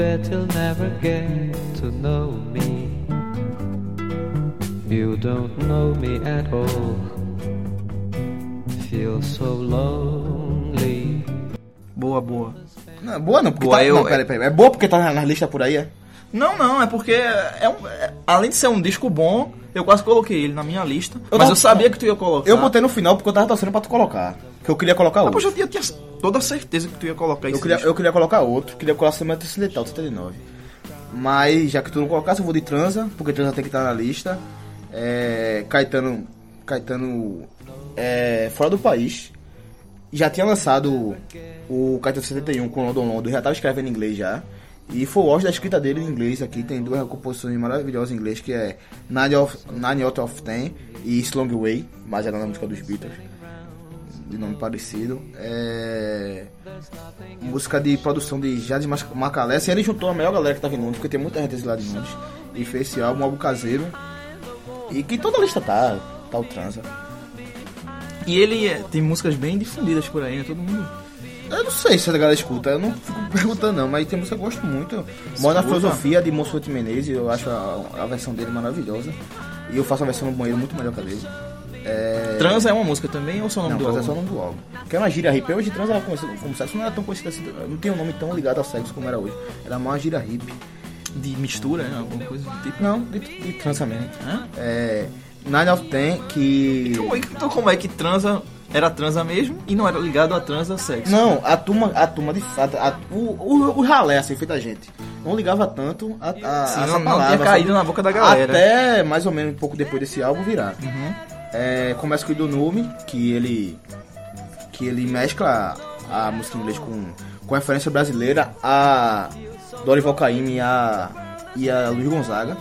Bet you'll never get to know me. You don't know me at all. Feel so lonely. Boa, boa. Não, boa não, porque Boa, tá, eu- não, peraí, peraí. É boa porque tá na, na lista por aí, é? Não, não, é porque é um, é- além de ser um disco bom, eu quase coloquei ele na minha lista. Eu mas tava- eu sabia que tu ia colocar. Eu botei no final porque eu tava torcendo pra tu colocar. Que eu queria colocar Ah, outro. pois eu tinha, tinha toda a certeza que tu ia colocar Eu queria, eu queria colocar outro, queria colocar Semana Transcendental, 79. Mas já que tu não colocasse, eu vou de Transa, porque Transa tem que estar na lista. É, Caetano. Caetano. É, fora do país. Já tinha lançado o Caetano 71 com London London, já tava escrevendo em inglês já. E foi o da escrita dele em inglês aqui. Tem duas composições maravilhosas em inglês, que é Nine, of, Nine Out of Ten e Slong Way, mas era na música dos Beatles de nome parecido. É... Música de produção de Jade Macalé. Assim, ele juntou a melhor galera que tava em Londres, porque tem muita gente lá de Londres. E fez esse álbum, um álbum caseiro. E que toda a lista tá, tá o transa. E ele é- tem músicas bem difundidas por aí, né? Todo mundo. Eu não sei se a galera escuta, eu não fico perguntando não, mas tem música que eu gosto muito. Mora na. Filosofia de Monsuete Menezes, eu acho a, a versão dele maravilhosa. E eu faço a versão no banheiro muito melhor que a dele. É... Transa é uma música também ou só o nome Não, do é álbum? só o nome do álbum. Que é uma gíria hippie. Hoje Transa era conhecido como sexo, não era tão conhecido assim, não tem um nome tão ligado ao sexo como era hoje. Era mais uma gíria hippie. De mistura, né? Alguma coisa do tipo. Não, de, de transa mesmo. Hã? É. Nine of Ten, que. Como é que- Então como é que transa era transa mesmo e não era ligado a transa sexo? Não, a turma, a turma de fato, a- o, o, o ralé, assim, feita gente. Não ligava tanto a, a, Sim, a essa não- não palavra. tinha caído sabe? na boca da galera. Até mais ou menos um pouco depois desse álbum virar. Uhum. É, começa com o Idonume, que ele que ele mescla a música em inglês com, com referência brasileira a Dorival Caymmi e a, e a Luiz Gonzaga.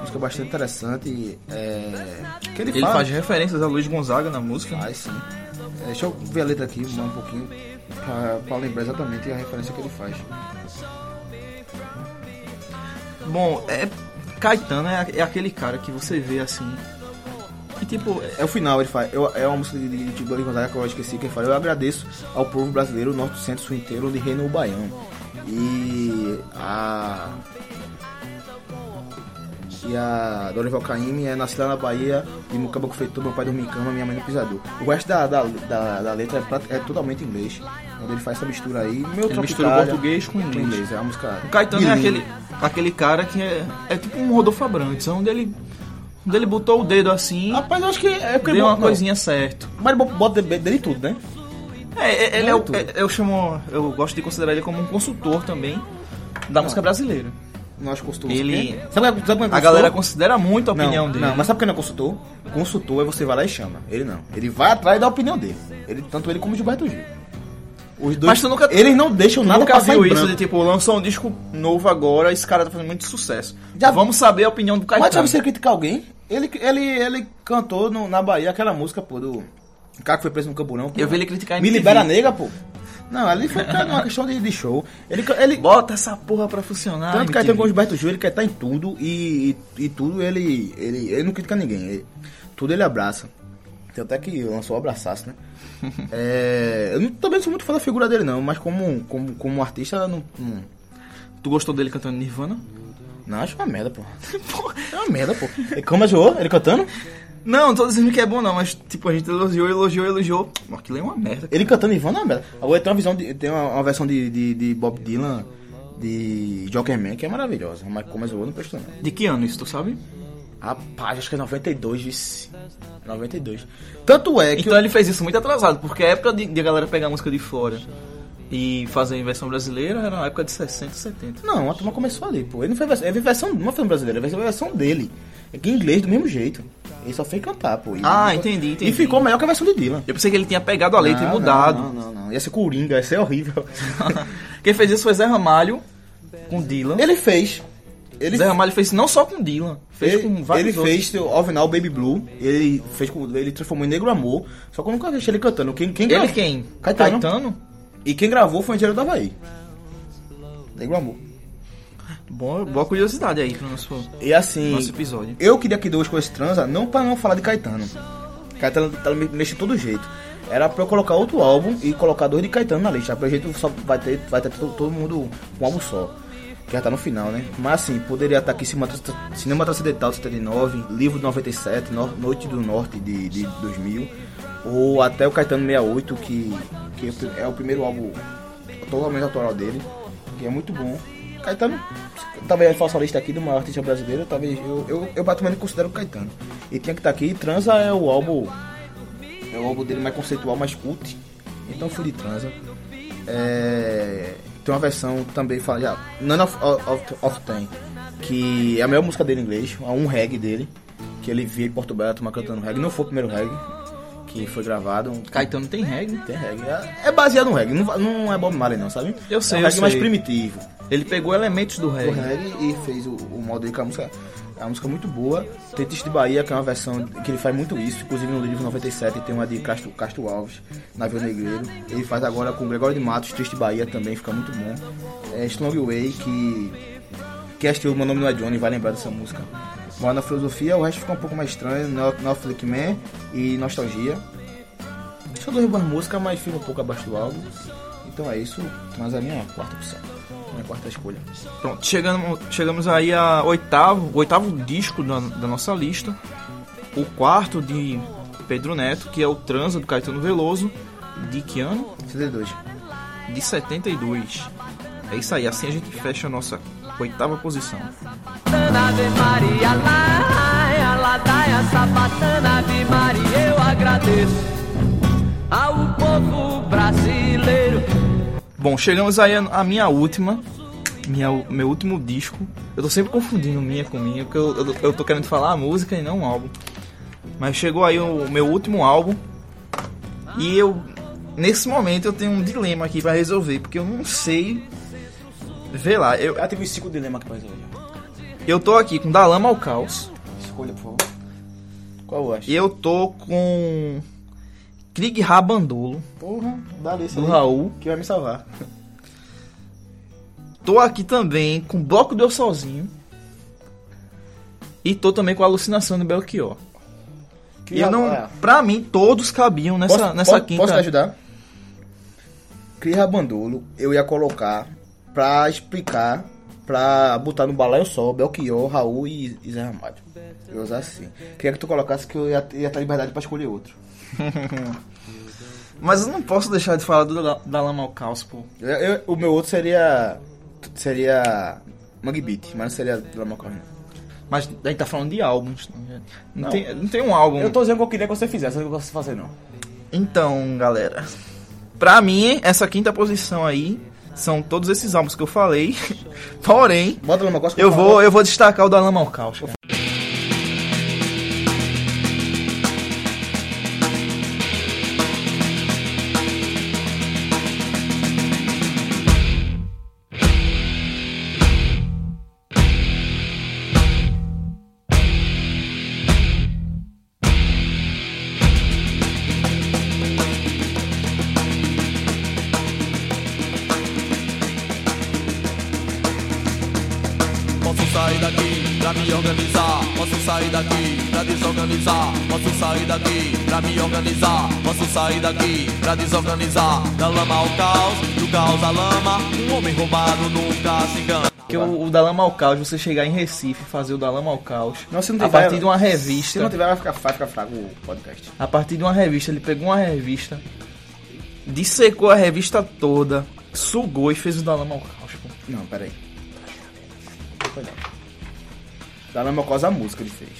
Música bastante interessante. É, que ele, Ele fala, faz referências a Luiz Gonzaga na música. Faz sim. É, deixa eu ver a letra aqui um pouquinho pra, pra lembrar exatamente a referência que ele faz. Bom, é. Caetano é, é aquele cara que você vê assim. E tipo, É o final, ele faz. Eu, é uma música de, de, de Dorival Gonzaga que eu esqueci que ele fala. Eu agradeço ao povo brasileiro, norte, centro, sul inteiro, onde reina o baião. E a. E a Dorival Caymmi é nascida na Bahia e no caboclo feito meu pai dormia em cama, minha mãe no pisador. O resto da, da, da, da letra é, é totalmente inglês. Onde ele faz essa mistura aí. Meu Ele mistura português com o inglês. É a música. o Caetano é aquele, aquele cara que é, é tipo um Rodolfo Abrantes, onde ele, ele botou o dedo assim, Rapaz, eu acho que é porque ele deu uma não, coisinha certo. Mas ele bota dele tudo, né? É, é, ele é, o- Muito. é- eu chamo, eu gosto de considerar ele como um consultor também da música brasileira. Nós consultor. Ele- Sabe, sabe, sabe é A consultor? galera considera muito a opinião não, dele. Não, mas sabe quem não é consultor? Consultor é você vai lá e chama. Ele não. Ele vai atrás da opinião dele. Ele, tanto ele como o Gilberto Gil. Os dois, Mas tu nunca- eles não deixam nada nunca passar viu isso branco. de tipo, lançou um disco novo agora, esse cara tá fazendo muito sucesso. Já- Vamos saber a opinião do Caetano. Mas sabe se ele criticar alguém? Ele, ele, ele cantou no- na Bahia aquela música, pô, do... O cara que foi preso no camburão. pô. Eu vi ele criticar Me libera nega, pô. Não, ali foi uma questão de, de show. Ele, ele, Bota essa porra pra funcionar. Tanto MTV. Caetano como o Gilberto Gil, ele quer estar em tudo e, e, e tudo ele, ele. Ele não critica ninguém. ele- tudo ele abraça. Tem até que lançou o abraçaço, né? É, eu não- também não sou muito fã da figura dele, não, mas como, como, como artista, não, não, Tu gostou dele cantando Nirvana? não acho uma merda, pô. É uma merda, pô. E como zoou? Ele cantando? Não, não tô dizendo que é bom não, mas tipo, a gente elogiou, elogiou, elogiou. Aquilo é uma merda. Ele cantando não é uma merda. Agora tem uma, visão de, tem uma, uma versão de, de, de Bob Dylan, de Jokerman, que é maravilhosa. Mas como zoou, não prestou, não. De que ano isso, tu sabe? Rapaz, acho que é 92, vice. 92. Tanto é que. Então ele fez isso muito atrasado, porque a época de, de a galera pegar a música de fora e fazer em versão brasileira era na época de 60, 70. Não, a turma começou ali, pô. Ele não fez versão, ele fez versão, não foi brasileira, ele fez a versão dele. É que em inglês do mesmo jeito. Ele só fez cantar, pô. E- Ah, e- entendi, entendi. E ficou melhor que a versão de Dylan. Eu pensei que ele tinha pegado a letra Não, e mudado. Não, não, não, não. Ia ser Coringa, ia ser horrível. Quem fez isso foi Zé Ramalho com Dylan. ele fez. Ele, Zé Ramalho fez não só com Dylan, fez ele, com vários ele outros. fez o Alvinal Baby Blue. Ele fez com, ele transformou em Negro Amor. Só que eu nunca deixei ele cantando. Quem, quem Ele gravou- quem? Caetano. E quem gravou foi o Engenheiro da Havaí. Negro Amor. Boa, boa curiosidade aí pro nosso, E assim, nosso episódio. eu queria que duas coisas transa, não pra não falar de Caetano. Caetano tá me mexe de todo jeito. Era pra eu colocar outro álbum e colocar dois de Caetano na lista. Pelo jeito só vai ter, vai ter todo, todo mundo um álbum só. Já tá no final, né? Mas assim, poderia estar aqui Cinema, Cinema Transcendental de 79, Livro de 97, No- Noite do Norte de, de 2000, ou até o Caetano 68, que, que é o primeiro álbum totalmente autoral dele, que é muito bom. Caetano, talvez eu faça a lista aqui de uma artista brasileira, talvez eu, eu, eu praticamente considero o Caetano. E tinha que estar aqui, Transa é o álbum, é o álbum dele mais conceitual, mais cult, então fui de Transa. É, tem uma versão também, fala já, None of, of, of Time, que é a melhor música dele em inglês, é um reggae dele, que ele veio em Porto Belo, uma cantando reggae, não foi o primeiro reggae que foi gravado. Caetano tem reggae. Tem reggae. É- É baseado no reggae, não, não é Bob Marley não, sabe? Eu sei, é um reggae mais sei. primitivo Ele pegou elementos do do reggae. reggae e fez o, o modo dele com a música. É uma música muito boa. Tem Triste de Bahia, que é uma versão que ele faz muito isso. Inclusive no livro 97 tem uma de Castro, Castro Alves, Navio Negreiro. Ele faz agora com Gregório de Matos, Triste de Bahia também, fica muito bom. É Strong Way, que. Que assistiu Meu Nome Não É Johnny, vai lembrar dessa música. Mora na filosofia, o resto fica um pouco mais estranho. No Flick Man e Nostalgia. São duas boas músicas, mas fica um pouco abaixo do álbum. Então é isso, mas é a minha quarta opção. Minha quarta escolha. Pronto, chegamos, chegamos aí a oitavo, o oitavo disco da, da nossa lista. O quarto de Pedro Neto, que é o Transa do Caetano Veloso. De que ano? 62. De 72. É isso aí, assim a gente fecha a nossa oitava posição. Ave Maria, laia, ladaia, sapatana, Ave Maria, eu agradeço ao povo brasileiro. Bom, chegamos aí a, a minha última, minha, meu último disco. Eu tô sempre confundindo minha com minha, porque eu, eu, eu tô querendo falar a música e não o álbum. Mas chegou aí o meu último álbum. E eu. Nesse momento eu tenho um dilema aqui pra resolver, porque eu não sei. Vê lá, eu, Ah, teve cinco dilemas aqui pra resolver. eu tô aqui com Da Lama ao Caos. Escolha, por favor. Qual eu acho? E eu tô com. Krieg Rabandolo, Porra, dá lista do aí, Raul. Que vai me salvar. Tô aqui também com Bloco de Eu Sozinho. E tô também com a Alucinação do Belchior. Que E eu não, é. pra mim, todos cabiam nessa, Posso- nessa posso- quinta. Posso te ajudar? Cris Rabandolo, eu ia colocar pra explicar, pra botar no balaio só, Belchior, Raul e, e Zé Ramalho. Eu ia usar assim. Queria que tu colocasse que eu ia, ia ter liberdade pra escolher outro. Mas eu não posso deixar de falar do da, da Lama ao Caos, pô. Eu- eu- o meu outro seria. Seria. Mangue Beat, mas não seria Lama Corre, não. Mas a gente tá falando de álbuns. né? Não, Não. Tem, não tem um álbum. Eu tô dizendo que eu queria que você fizesse, não gosto de fazer não. Então, galera. Pra mim, essa quinta posição aí são todos esses álbuns que eu falei. Porém, Bota Lama Corre. eu vou, eu vou destacar o da Lama ao Caos. cara. Caos, você chegar em Recife e fazer o da Lama ao Caos. Não, se não a tiver- partir de uma Se revista. não tiver, vai ficar, vai ficar fraco o podcast. A partir de uma revista, ele pegou uma revista, dissecou a revista toda, sugou e fez o da Lama ao Caos, pô. Não, peraí. Foi não. Da Lama Corre a música ele fez.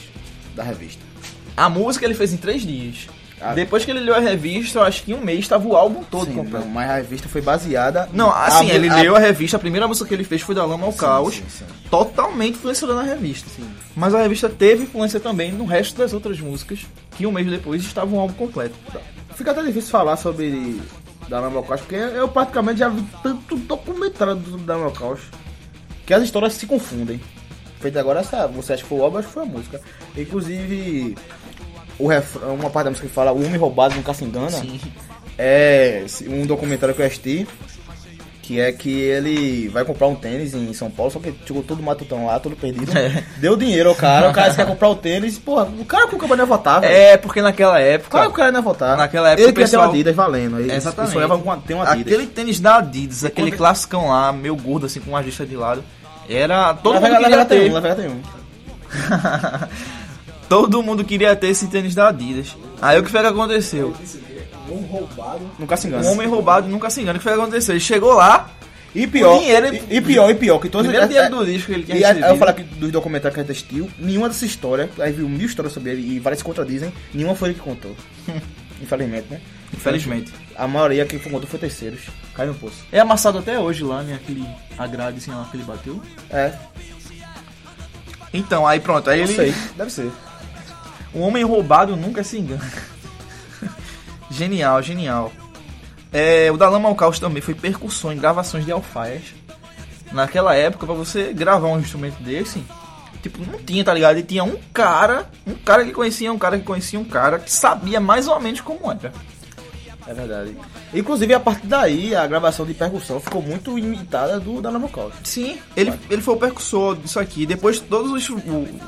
Da revista. A música ele fez em três dias. Ah. Depois que ele leu a revista, eu acho que em um mês estava o álbum todo Sim, completo. não, mas a revista foi baseada. Não, assim, a- ele a- leu a revista, a primeira música que ele fez foi da Lama ao Caos, sim, sim. totalmente influenciada na revista. Mas a revista teve influência também no resto das outras músicas, que um mês depois estava um álbum completo. Fica até difícil falar sobre da Lama Caos, porque eu praticamente já vi tanto documentário do da Lama Caos que as histórias se confundem. Feito agora essa, você acha que foi o álbum, acho que foi a música. Inclusive, o refrão, uma parte da música que fala o homem roubado nunca se engana. É um documentário que eu assisti. Que é que ele vai comprar um tênis em São Paulo, só que chegou todo matutão lá, todo perdido. Deu dinheiro ao cara, o cara quer comprar o tênis, porra, o cara com o cabelo não ia votar, velho. É, porque naquela época. Claro que o cara não ia votar. Naquela época ele queria pessoal- ter uma Adidas valendo. Ele, Exatamente. Ele com uma- ter uma Adidas. Aquele tênis da Adidas, aquele classicão lá, meio gordo, assim, com uma lista de lado. Era. Todo Lá mundo lá queria ter um, lá um. Todo mundo queria ter esse tênis da Adidas. Aí o que foi que aconteceu? Nunca se engana. Um homem roubado nunca se engana. O que foi que aconteceu? Ele chegou lá, E pior, dinheiro, e, e pior, e pior, que todos primeiro dinheiro é- do disco que ele tinha E aí eu falar aqui dos documentários que a gente assistiu, nenhuma dessa história, aí viu mil histórias sobre ele e várias se contradizem, nenhuma foi ele que contou. Infelizmente, né? Infelizmente. A maioria que contou foi terceiros. Cai no poço. É amassado até hoje lá, né? Aquele agrade assim lá que ele bateu. É, Então, aí pronto. Aí não ele. sei, deve ser. Um homem roubado nunca se engana. genial, genial. É, o da Lama ao Caos também foi percussão em gravações de alfaias. Naquela época, pra você gravar um instrumento desse, tipo, não tinha, tá ligado? E tinha um cara, um cara que conhecia um cara que conhecia um cara que sabia mais ou menos como era. É verdade. Inclusive, a partir daí, a gravação de percussão ficou muito imitada do da Namacaus. Sim, ele, ele foi o percussor disso aqui. Depois, todos os,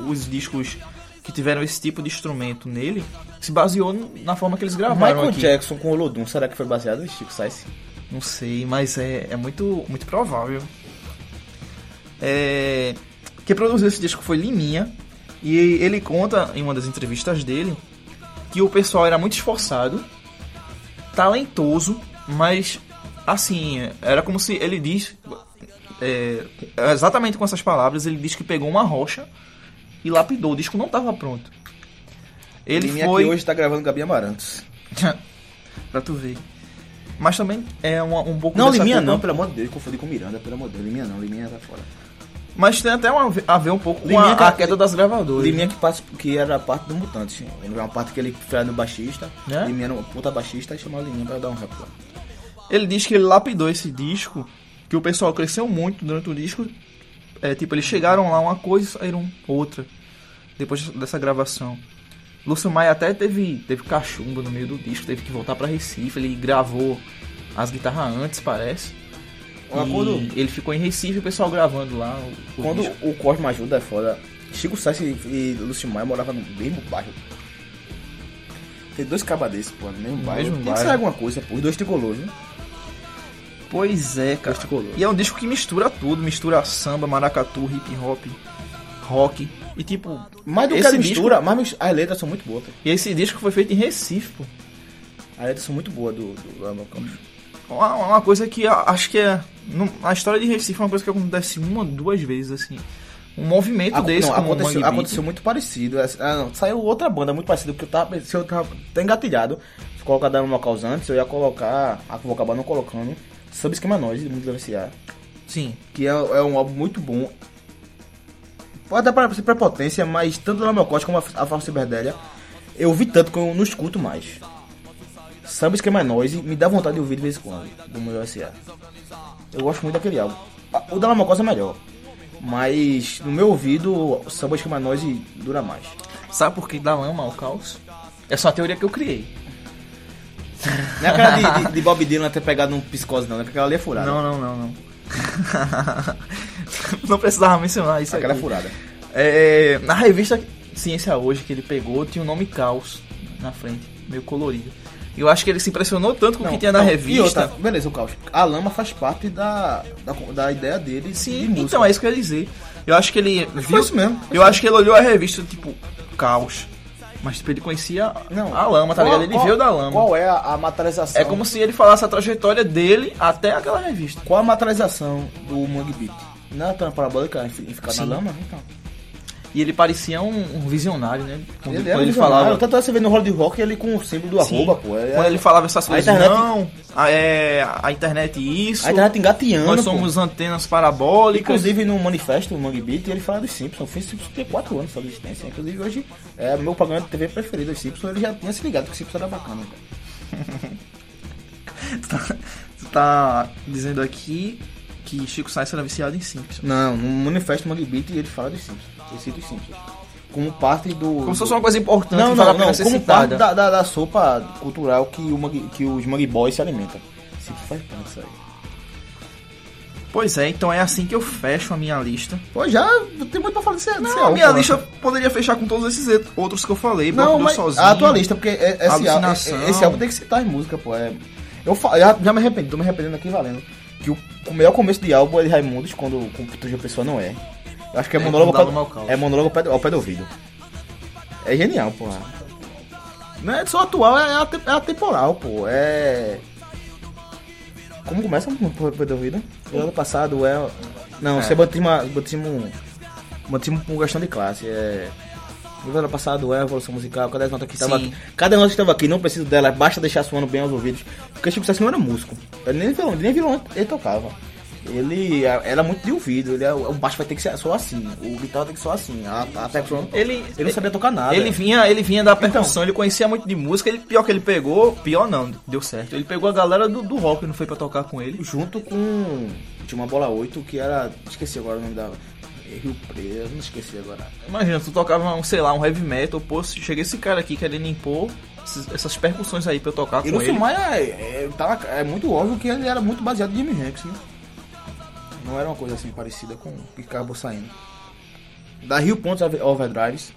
os discos que tiveram esse tipo de instrumento nele se baseou na forma que eles gravaram Michael aqui. Jackson com o Olodum, será que foi baseado em Chico Sainz? Não sei, mas é, é muito, muito provável. É, quem produziu esse disco foi Liminha. E ele conta em uma das entrevistas dele que o pessoal era muito esforçado, talentoso, mas assim, era como se ele diz. é, exatamente com essas palavras, ele diz que pegou uma rocha e lapidou. O disco não estava pronto. Ele Liminha foi. hoje tá gravando Gabi Amarantos. pra tu ver. Mas também é uma- um pouco Não, Liminha não, pelo amor de Deus, confundi com Miranda, pelo amor de Deus. Liminha não, Liminha tá fora. Mas tem até uma, a ver um pouco com Liminha a, que- a queda das gravadoras. Liminha que, passa, que era a parte do Mutante. Ele uma parte que ele foi no baixista. É? Liminha era um puta baixista e chamou a Liminha pra dar um rap lá. Ele diz que ele lapidou esse disco, que o pessoal cresceu muito durante o disco. É, tipo, eles chegaram lá uma coisa e saíram outra. Depois dessa gravação. Lúcio Maia até teve, teve cachumba no meio do disco, teve que voltar pra Recife. Ele gravou as guitarras antes, parece. E quando- ele ficou em Recife e o pessoal gravando lá. O, o Quando disco. o Cosmo ajuda é foda. Chico Sainz e, e Lúcio Maia moravam no mesmo bairro. Tem dois cabas desses, pô, no mesmo bairro. mesmo Tem bairro. que ser alguma coisa, pô. Os dois tricolores, né? Pois é, cara. E é um disco que mistura tudo, mistura samba, maracatu, hip hop, rock. E tipo, Mais do que a disco- mistura, mas mis- as letras são muito boas. E esse disco foi feito em Recife, pô. As letras são muito boas do, do Amor Campos. Uma, uma coisa que acho que é. a história de Recife é uma coisa que acontece uma, duas vezes, assim. Um movimento Aco- desse não, aconteceu, Beat. aconteceu muito parecido. Ah, não, saiu outra banda muito parecida, porque eu tava, se eu tava até engatilhado. Se colocar Dano Locals antes, eu ia colocar, a acabar não colocando, Sub Esquema Nós, do Mundo da VCA. Sim. Que é, é um álbum muito bom. Pode dar pra ser prepotência, mas tanto no meu corte como a, a Falsa Ciberdélia, eu ouvi tanto que eu não escuto mais. Samba Esquema Noise me dá vontade de ouvir de vez em quando, do meu SA. Eu gosto muito daquele álbum. Ah, O da Lamocosa é melhor. Mas no meu ouvido, o Samba Esquema Noise dura mais. Sabe por que dá lama ao caos? É só a teoria que eu criei. Não é aquela de, de, de Bob Dylan ter pegado um psicose, não, né? Porque aquela ali é furada. Não, não, não, não. não precisava mencionar isso Aquela é aqui. furada. É, na revista Ciência Hoje que ele pegou, tinha o nome Caos na frente, meio colorido. Eu acho que ele se impressionou tanto com o que tinha na não, revista. outra, beleza, o caos. A lama faz parte da, da, da ideia dele de Sim, música. então é isso que eu ia dizer. Eu acho que ele viu. isso mesmo, foi Eu acho que ele olhou a revista, tipo, caos. Mas tipo, ele conhecia a lama, tá Qual- ligado? Ele qual- veio da lama. Qual é a, a materialização? É como se ele falasse a trajetória dele até aquela revista. Qual a materialização do Mangue Beat? Não é tão parabólica em em ficar Sim. na lama? Então. E ele parecia um, um visionário, né? Quando Ele, quando ele falava. Tanto é você vê no Hollywood Rock ele com o símbolo do Sim. arroba, pô. É- Quando ele falava essas A coisas, internet- não, a, é, a internet isso. A internet engateando, Nós pô. somos antenas parabólicas. Inclusive no manifesto, o Mangue Beat, ele fala dos Simpsons. Os Simpsons tem 4 anos de existência. Inclusive hoje é meu programa de TV preferido, os Simpsons. Ele já tinha se ligado que os Simpsons era bacana. Cara. Você tá dizendo aqui que Chico Sainz era viciado em Simpsons. Não, no manifesto Mangue Beat ele fala dos Simpsons. Ele cita os Simpsons. Como parte do. Como se fosse uma coisa importante Não, não, não. Como parte da, da, da sopa cultural que, o que os Mangue Boys se alimentam. Simpsons faz parte disso aí. Pois é, então é assim que eu fecho a minha lista. Pô, já tem muito pra falar desse, Não, álbum, a minha lista poderia fechar com todos esses outros que eu falei. Não, mas sozinho, a tua lista, porque é- esse, álbum, Alucinação. esse álbum tem que citar as músicas, pô. É, eu já, já me arrependi, tô me arrependendo aqui valendo. Que o, o melhor começo de álbum é de Raimundos, quando com a pessoa não é. Eu acho que é, É, monólogo, ao pé, é monólogo ao pé, do- ao pé do ouvido. É genial, pô. Não é só atual, é, ate- é atemporal, pô. É. Como começa o pé do ouvido? O ano passado é. Não, É. você batismo. Batismo. Batismo por questão de classe. É. No ano passado é a evolução musical, cada nota que estava aqui. Cada nota que estava aqui, não preciso dela, basta deixar suando bem aos ouvidos. Porque Chico Sainz não era músico. Ele nem violão, nem violão ele tocava. Ele é- era muito de ouvido, ele é, o baixo vai ter que ser só assim, o guitarra tem que ser só assim, a, a percussão. Ele, ele não sabia tocar nada. Ele vinha, ele vinha da percussão, ele conhecia muito de música. Ele, pior que ele pegou, pior não, deu certo. Ele pegou a galera do, do rock, não foi pra tocar com ele. Junto com. Tinha uma bola 8 que era. Esqueci agora o nome da. Rio Preto, não esqueci agora. Imagina, tu tocava, um, sei lá, um heavy metal, pô, chega esse cara aqui querendo impor essas percussões aí pra eu tocar E com ele. Maia é, é, tava- é muito óbvio que ele era muito baseado em Jimi Hendrix, né? Não era uma coisa assim parecida com o que acabou saindo. Da Rio Pontos Over- Overdrives,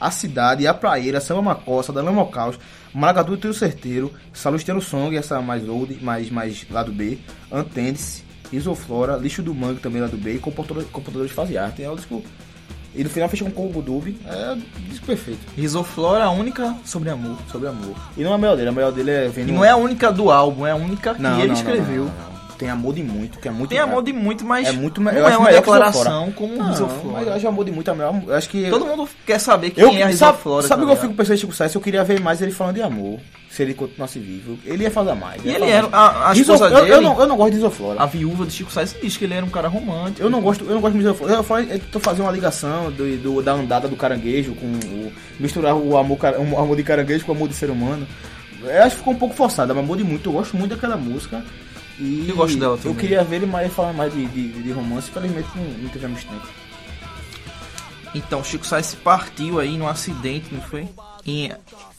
A Cidade, A Praieira, Samba Macossa, Da Lama Caos, Maracatu e Trio Certeiro, Salusteiro Song, essa mais old, mais, mais lado B, Antende-se, Isoflora, Lixo do Mangue também lado B e Computador- Computadores de Fase Arte. É o disco. E no final fecha com Combo Dub. É o disco perfeito. Risoflora, a única sobre amor. Sobre amor. E não é a melhor dele, a melhor dele é vendo. E não é a única do álbum, é a única que Não, ele não, escreveu. não. Tem amor de muito, que é muito Tem amor de muito, mas É muito não eu é uma declaração como Não, Isoflora. mas eu acho amor de muito é melhor. Eu acho que. Todo mundo quer saber quem eu, é a sabe, Isoflora. sabe o tá que eu fico pensando em Chico Sainz? Eu queria ver mais ele falando de amor. Se ele continuasse vivo. Ele ia fazer mais. E ele falar era. mais. A, a Iso- eu, eu não, eu não gosto de Isoflora. a viúva de Chico Sainz, diz que ele era um cara romântico. Eu não gosto, eu não gosto de Isoflora. Eu falo- eu tô fazendo uma ligação do, do- da andada do caranguejo com o. misturar o amor, o amor de caranguejo com o amor de ser humano. Eu acho que ficou um pouco forçado, mas amor de muito. Eu gosto muito daquela música. E Eu gosto dela Eu também. queria ver ele mais falando mais de, de, de romance, infelizmente não, não tivemos tempo. Então, Chico Sainz partiu aí num acidente, não foi? Em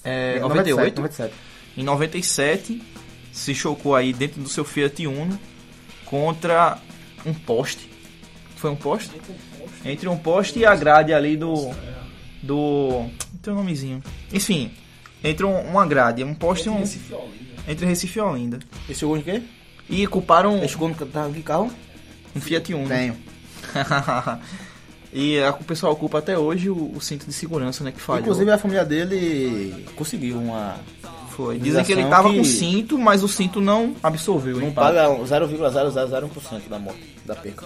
é, 97, 98. 97. Em 97, se chocou aí dentro do seu Fiat Uno contra um poste. Foi um poste? Entre um poste e a grade ali do. Do. Tem um nomezinho. Enfim, entre um- uma grade, um poste e um. Entre Recife e Olinda. Esse chegou de quê? E culparam Ele chegou no tá, que carro? um Fiat Uno. Tenho. e a- o pessoal culpa até hoje o, o cinto de segurança, né? Que falhou. Inclusive a família dele conseguiu uma. Foi. Dizem que ele tava com que- cinto, mas o cinto não absorveu. Não paga 0,001% da morte, da perca.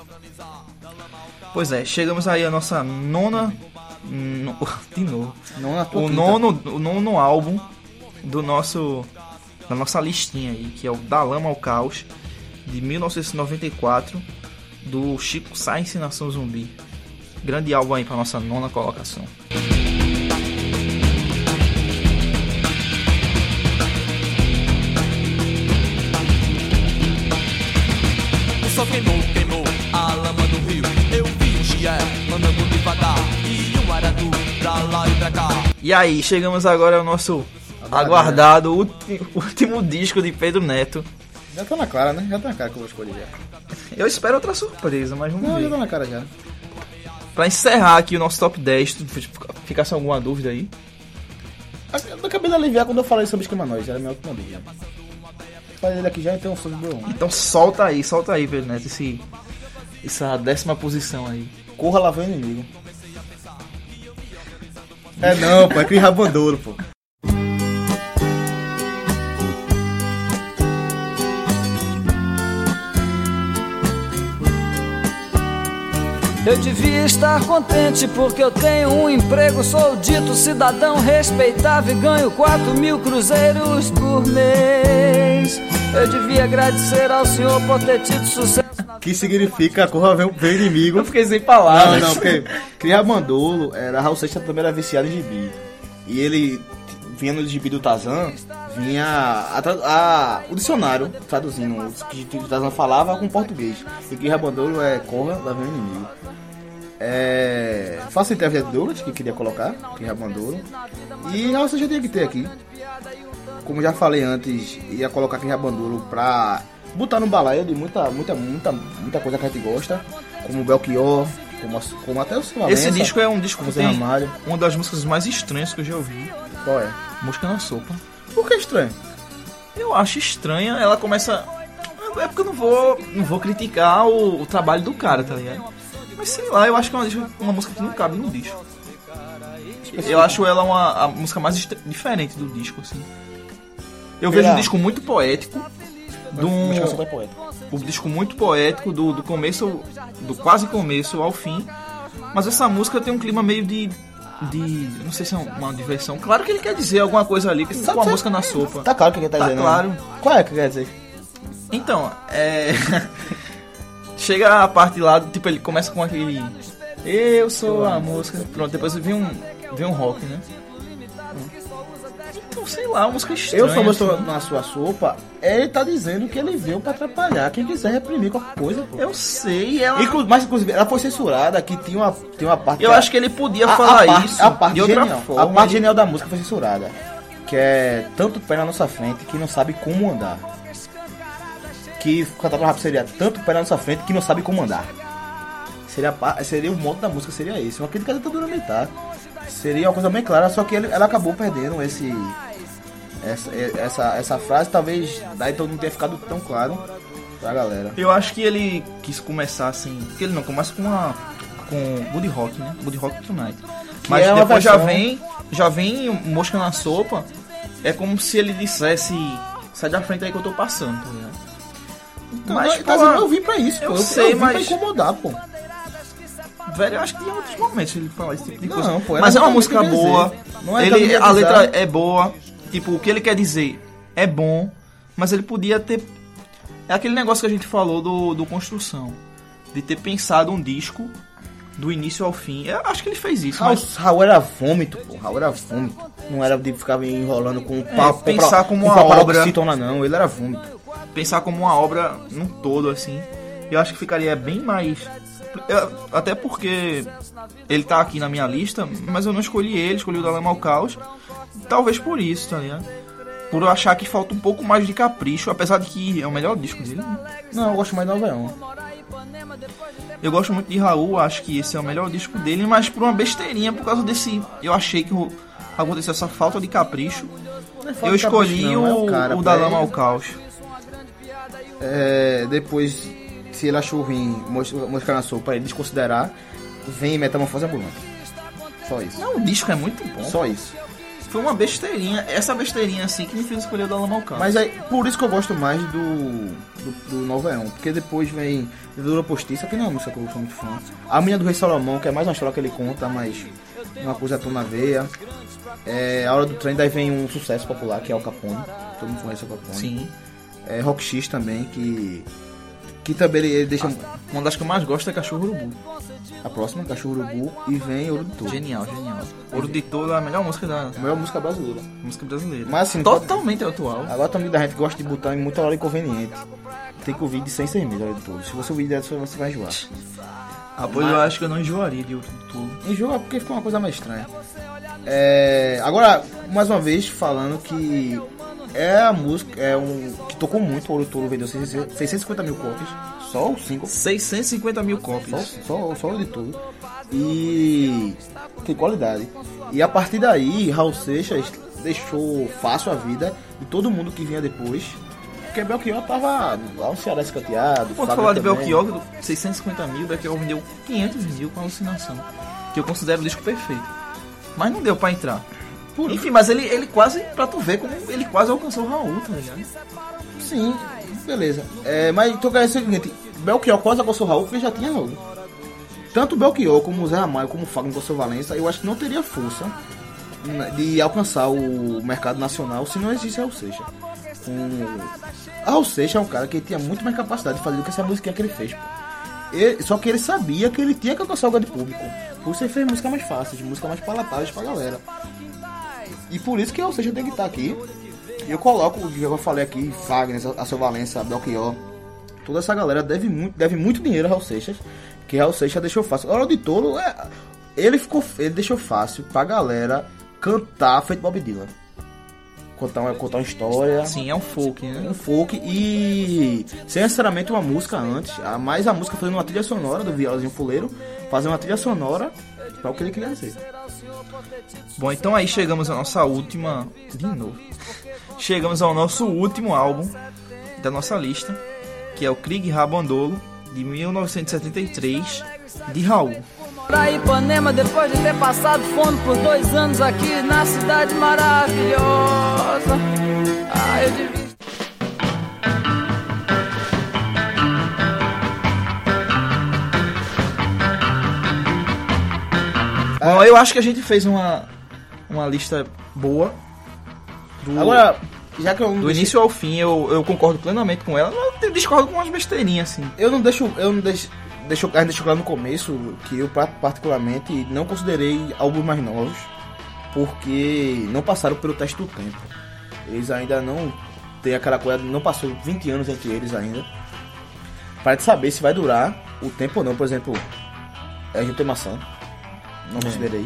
Pois é, chegamos aí a nossa nona. no- De novo. Não na tua O quinta. nono, o nono álbum do nosso. Da nossa listinha aí, que é o Da Lama ao Caos, de 1994, do Chico Sainz e Nação Zumbi. Grande álbum aí pra nossa nona colocação. O sol queimou, queimou a lama do rio. Eu vi um chié andando devagar e um aratu pra lá e pra cá. E aí, chegamos agora ao nosso aguardado ulti- último disco de Pedro Neto. Já tá na cara, né? Já tá na cara que eu vou escolher já. Eu espero outra surpresa, mas vamos Não, já ver. tá na cara já. Pra encerrar aqui o nosso top 10, tu ficasse alguma dúvida aí? Eu acabei de aliviar quando eu falei sobre esquema nós, era a minha última dúvida. Falei ele aqui já, então sou do 1. Então solta aí, solta aí, Pedro Neto, esse, essa décima posição aí. Corra lá vem o inimigo. É não, pô, é Cris Rabandouro, pô. Eu devia estar contente porque eu tenho um emprego, sou dito cidadão respeitável e ganho 4 mil cruzeiros por mês. Eu devia agradecer ao senhor por ter tido sucesso. Que significa corra vem, vem o inimigo. Eu fiquei sem Não, palavras. não, porque Cris Rabandolo era Raul Seixas também era viciado em gibi. E ele vinha no gibi do Tazan, vinha a, a- o dicionário traduzindo o que o Tazan falava com português. E Cris Rabandolo é corra, lá vem o inimigo. É. Faça entrevista de Douglas, que queria colocar, Cris Rabandolo. E Raul Seixas tinha que ter aqui. Como já falei antes, ia colocar Cris Rabandolo pra botar no balaio de muita, muita, muita, muita coisa que a gente gosta. Como Belchior, como, como até o Silva Esse disco é um disco que tem Ramalho. uma das músicas mais estranhas que eu já ouvi. Qual é? Música na sopa. Por que é estranho? Eu acho estranha, ela começa. É porque eu não vou, não vou criticar o, o trabalho do cara, tá ligado? Mas sei lá, eu acho que é uma, uma música que não cabe no disco. Eu acho ela uma, a música mais diferente do disco, assim. Eu vejo um disco muito poético. Do, o disco muito poético do, do começo, do quase começo ao fim. Mas essa música tem um clima meio de. De. não sei se é uma diversão. Claro que ele quer dizer alguma coisa ali com, com a Sabe- música na sopa. Tá claro que ele tá, Tá dizendo. claro. né? Qual é que quer dizer? Então, é. Chega a parte lá, tipo, ele começa com aquele. Eu sou a música. Pronto, depois vem um. Vem um rock, né? Sei lá, uma música estranha. Eu assim. mostrou na sua sopa, ele tá dizendo que ele veio pra atrapalhar. Quem quiser reprimir qualquer coisa, pô. Eu sei, ela. Inclu- mas inclusive ela foi censurada, que tinha uma, tinha uma parte. Eu acho que ele podia a, falar a parte, isso a parte de genial, forma. A parte genial da música foi censurada. Que é tanto pé na nossa frente que não sabe como andar. Que cantar pra rápido seria tanto pé na nossa frente que não sabe como andar. Seria, seria o modo da música, seria esse. Uma crítica à ditadura militar. Seria uma coisa bem clara, só que ele, ela acabou perdendo esse. Essa, essa, essa frase, talvez daí todo mundo tenha ficado tão claro pra galera. Eu acho que ele quis começar assim. Porque ele não começa com a. com Woody Rock, né? Woody Rock Tonight. Mas é uma depois já vem. Já vem mosca na sopa. É como se ele dissesse. Sai da frente aí que eu tô passando, tá ligado? Mas, Mas, pô, eu vim pra isso, eu pô. Eu, sei, eu vim pra mas- incomodar, pô. Velho, eu acho que em outros momentos ele fala esse tipo de Não, coisa. pô, Mas é uma música boa. é ele, a letra é boa. Tipo, o que ele quer dizer é bom, mas ele podia ter. É aquele negócio que a gente falou do, do Construção. De ter pensado um disco do início ao fim. Eu acho que ele fez isso, Raul, mas Raul era vômito, pô. Raul era vômito. Não era de ficar enrolando com papo. É, pensar como com uma obra. se torna, não. Ele era vômito. pensar como uma obra num todo, assim, eu acho que ficaria bem mais. Eu- até porque ele tá aqui na minha lista, mas eu não escolhi ele, escolhi o Dalema ao Caos. Talvez por isso, tá ligado? Por eu achar que falta um pouco mais de capricho, apesar de que é o melhor disco dele. Não, eu gosto mais do Alveão. Eu gosto muito de Raul, acho que esse é o melhor disco dele, mas por uma besteirinha, por causa desse. Eu achei que aconteceu essa falta de capricho. Eu escolhi não, é o, o cara, o da é- Lama ao Caos. É, depois, se ele achou ruim mostra na sopa, ele desconsiderar, vem Metamorfose Ambulante. Só isso. Não, o disco é muito bom. Só isso. Foi uma besteirinha, essa besteirinha assim que me fez escolher o da Lama ao Caos. Mas aí, por isso que eu gosto mais do, do, do Noveão. Porque depois vem Dura Postiça, que não é uma música que eu sou muito fã. A Minha do Rei Salomão, que é mais uma história que ele conta, mas uma coisa tão na veia. É, a Hora do Trem, daí vem um sucesso popular, que é o Capone. Todo mundo conhece o Capone. Sim. É, Rock X também, que... Que também ele, ele deixa Uma das que eu mais gosto é Cachorro Urubu. a próxima, Cachorro Urubu, e vem Ouro de Touro. Genial, genial. Ouro de Touro é a melhor música da A melhor música brasileira. música brasileira. Mas assim, Totalmente atual. Agora também da gente gosta de botar em muita hora inconveniente. Tem que ouvir de 100 seis meses, Hora de Touro. Se você ouvir dessa, você vai enjoar. Ah, pois eu acho que eu não enjoaria de Ouro de Touro. Enjoa porque ficou uma coisa mais estranha. É, agora, mais uma vez, falando que é a música, é um que tocou muito, o Ouro Touro vendeu 600 650 mil cópias, só o single, 650 mil só, cópias. só, só o de tudo. E tem qualidade. E a partir daí, Raul Seixas deixou fácil a vida de todo mundo que vinha depois. Porque Belchior tava lá no Ceará escanteado. Fábio falar de também. Belchior, 650 mil, Belchior vendeu 500 mil com alucinação. Que eu considero o disco perfeito. Mas não deu pra entrar. Enfim, mas ele, ele quase, pra tu ver como ele quase alcançou o Raul, tá ligado? Sim, beleza. É, mas então quer dizer o seguinte, Belchior quase alcançou o Raul porque já tinha Raul. Tanto Belchior como o Zé Ramalho, como o com o Valença, eu acho que não teria força né, de alcançar o mercado nacional se não existisse Raul Seixas. Um... Raul Seixas é um cara que tinha muito mais capacidade de fazer do que essa musiquinha que ele fez. Pô. Ele- só que ele sabia que ele tinha que alcançar o grande público. Por isso ele fez música mais fácil, música mais palatável pra galera. E por isso que Raul Seixas tem que estar aqui. Eu coloco, o que eu falei aqui, Fagner, a seu Valença, Belchior, toda essa galera deve muito, deve muito dinheiro a Raul Seixas, que Raul Seixas deixou fácil. Hora de Touro, é, ele ficou, ele deixou fácil pra galera cantar feito Bob Dylan. Contar uma, contar uma história, Sim, é um folk, né? um folk e sem necessariamente uma música antes, mais a música fazendo uma trilha sonora do Violazinho Fuleiro, fazer uma trilha sonora para o que ele queria dizer. Bom, então aí chegamos à nossa última. De novo. Chegamos ao nosso último álbum da nossa lista, que é o Krieg Rabandolo, de 1973, de Raul. Pra Ipanema, depois de ter passado fome por dois anos aqui na cidade maravilhosa. Ah, eu devia. Eu acho que a gente fez uma, uma lista boa. Do, Agora, já que eu do início ao fim, eu, eu concordo plenamente com ela. mas Eu discordo com umas besteirinhas, assim. Eu não deixo, eu não deixo, deixo, a gente deixou claro no começo que eu pa- particularmente não considerei álbuns mais novos porque não passaram pelo teste do tempo. Eles ainda não tem aquela coisa, não passou 20 anos entre eles ainda. Para saber se vai durar o tempo ou não, por exemplo, é RT Maçã. Não considerei.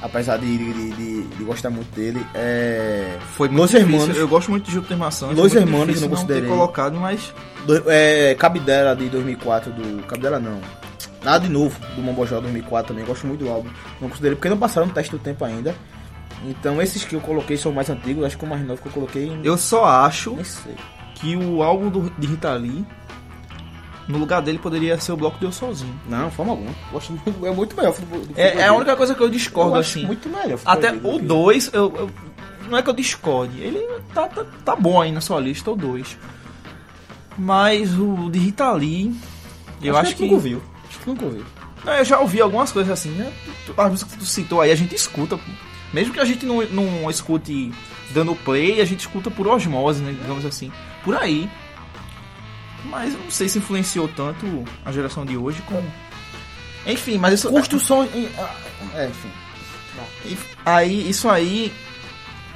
Apesar de, de, de- de gostar muito dele. É... Foi muito Los difícil. Hermanos. Eu gosto muito de Júpiter Maçã. Los Hermanos, difícil não considerei. colocado, mas Do, é, Cabidela de 2004 do. Cabidela não. Nada de novo do Mombojó 2004 também. Gosto muito do álbum. Não considerei porque não passaram no teste do tempo ainda. Então esses que eu coloquei são mais antigos. Acho que o mais novo que eu coloquei. eu só acho que o álbum do, de Rita Lee, no lugar dele, poderia ser o Bloco Deu Sozinho. Não, forma alguma. Gosto muito, é muito melhor. É, é a única coisa que eu discordo, eu acho assim. muito melhor. Até o que- 2, eu, eu- não é que eu discorde, ele tá, tá, tá bom aí na sua lista, o 2. Mas o de Rita Lee, eu acho, que. nunca ouviu. Acho que nunca ouviu. Não, eu já ouvi algumas coisas assim, né? As músicas que tu citou aí, a gente escuta. pô. Mesmo que a gente não, não escute dando play, a gente escuta por osmose, né? Digamos assim. Por aí. Mas não sei se influenciou tanto a geração de hoje como. Enfim, mas isso. Construção. ah, É, enfim. Aí, isso aí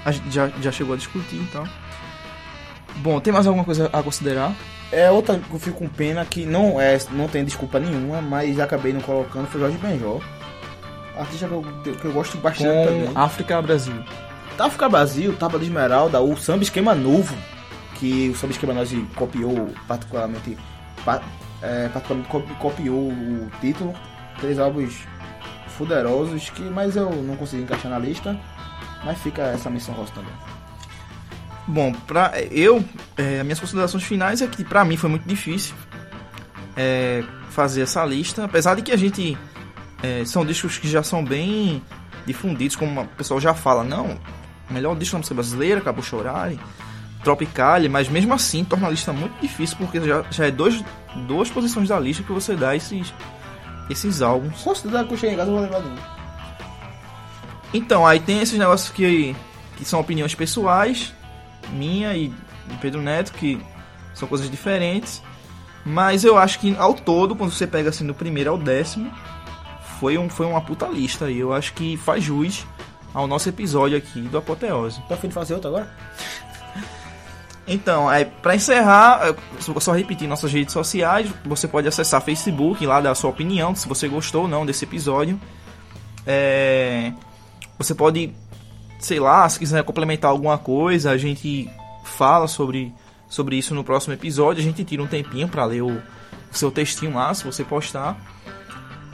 a gente já, já chegou a discutir então. Bom, tem mais alguma coisa a considerar? É outra que eu fico com pena que não é, não tem desculpa nenhuma, mas acabei não colocando foi Jorge Benjó. Artista que eu, que eu gosto bastante também. Com África Brasil. África Brasil, Tábua de Esmeralda, o Samba Esquema Novo, que o Esquema Novo copiou particularmente, pa- é, particularmente copi- copiou o título. Três álbuns fuderosos, que, mas eu não consegui encaixar na lista. Mas fica essa menção rosa também. Bom, pra eu, é, as minhas considerações finais é que pra mim foi muito difícil é, fazer essa lista, apesar de que a gente é, são discos que já são bem difundidos, como o pessoal já fala, não, melhor disco da música brasileira, Acabou Chorar, Tropicale, mas mesmo assim torna a lista muito difícil porque já, já é dois, duas posições da lista que você dá esses, esses álbuns. Considera que eu cheguei em casa eu vou lembrar de um. Então, aí tem esses negócios que, que são opiniões pessoais, minha e do Pedro Neto, que são coisas diferentes. Mas eu acho que ao todo, quando você pega assim do primeiro ao décimo, foi, um, foi uma puta lista aí. Eu acho que faz jus ao nosso episódio aqui do Apoteose. Tá afim de fazer outro agora? Então, aí, pra encerrar, só repetir nossas redes sociais. Você pode acessar Facebook, lá dar a sua opinião, se você gostou ou não desse episódio. É, Você pode, sei lá, se quiser complementar alguma coisa, a gente fala sobre, sobre isso no próximo episódio. A gente tira um tempinho pra ler o, o seu textinho lá, se você postar.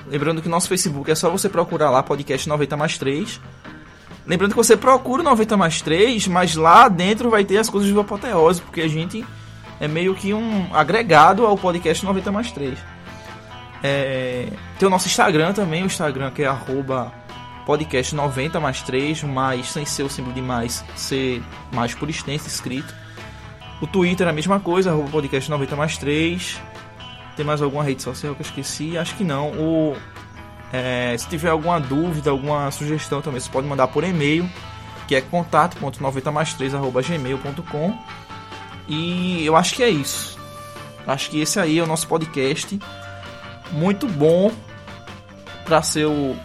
Lembrando que nosso Facebook é só você procurar lá, podcast 90 mais 3. Lembrando que você procura o 90 mais 3, mas lá dentro vai ter as coisas do Apoteose, porque a gente é meio que um agregado ao podcast 90 mais 3. É, tem o nosso Instagram também, o Instagram que é arroba podcast 90 mais 3, mais sem ser o símbolo de mais, ser mais por extenso escrito. O Twitter é a mesma coisa, arroba podcast 90 mais 3. Tem mais alguma rede social que eu esqueci? Acho que não. O, é, se tiver alguma dúvida, alguma sugestão também, você pode mandar por e-mail, que é contato.90 mais 3 arroba gmail.com. E eu acho que é isso. Acho que esse aí é o nosso podcast. Muito bom para ser o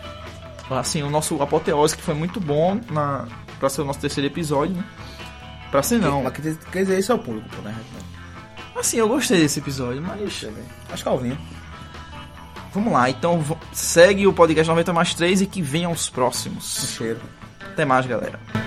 assim, o nosso apoteose que foi muito bom na para ser o nosso terceiro episódio, né? Pra ser não. Mas quer dizer, isso é o público, né? Assim, eu gostei desse episódio, mas Acho que é Alvinho. Vamos lá. Então segue o podcast 90 mais 3 e que venham os próximos. Cheiro. Até mais, galera.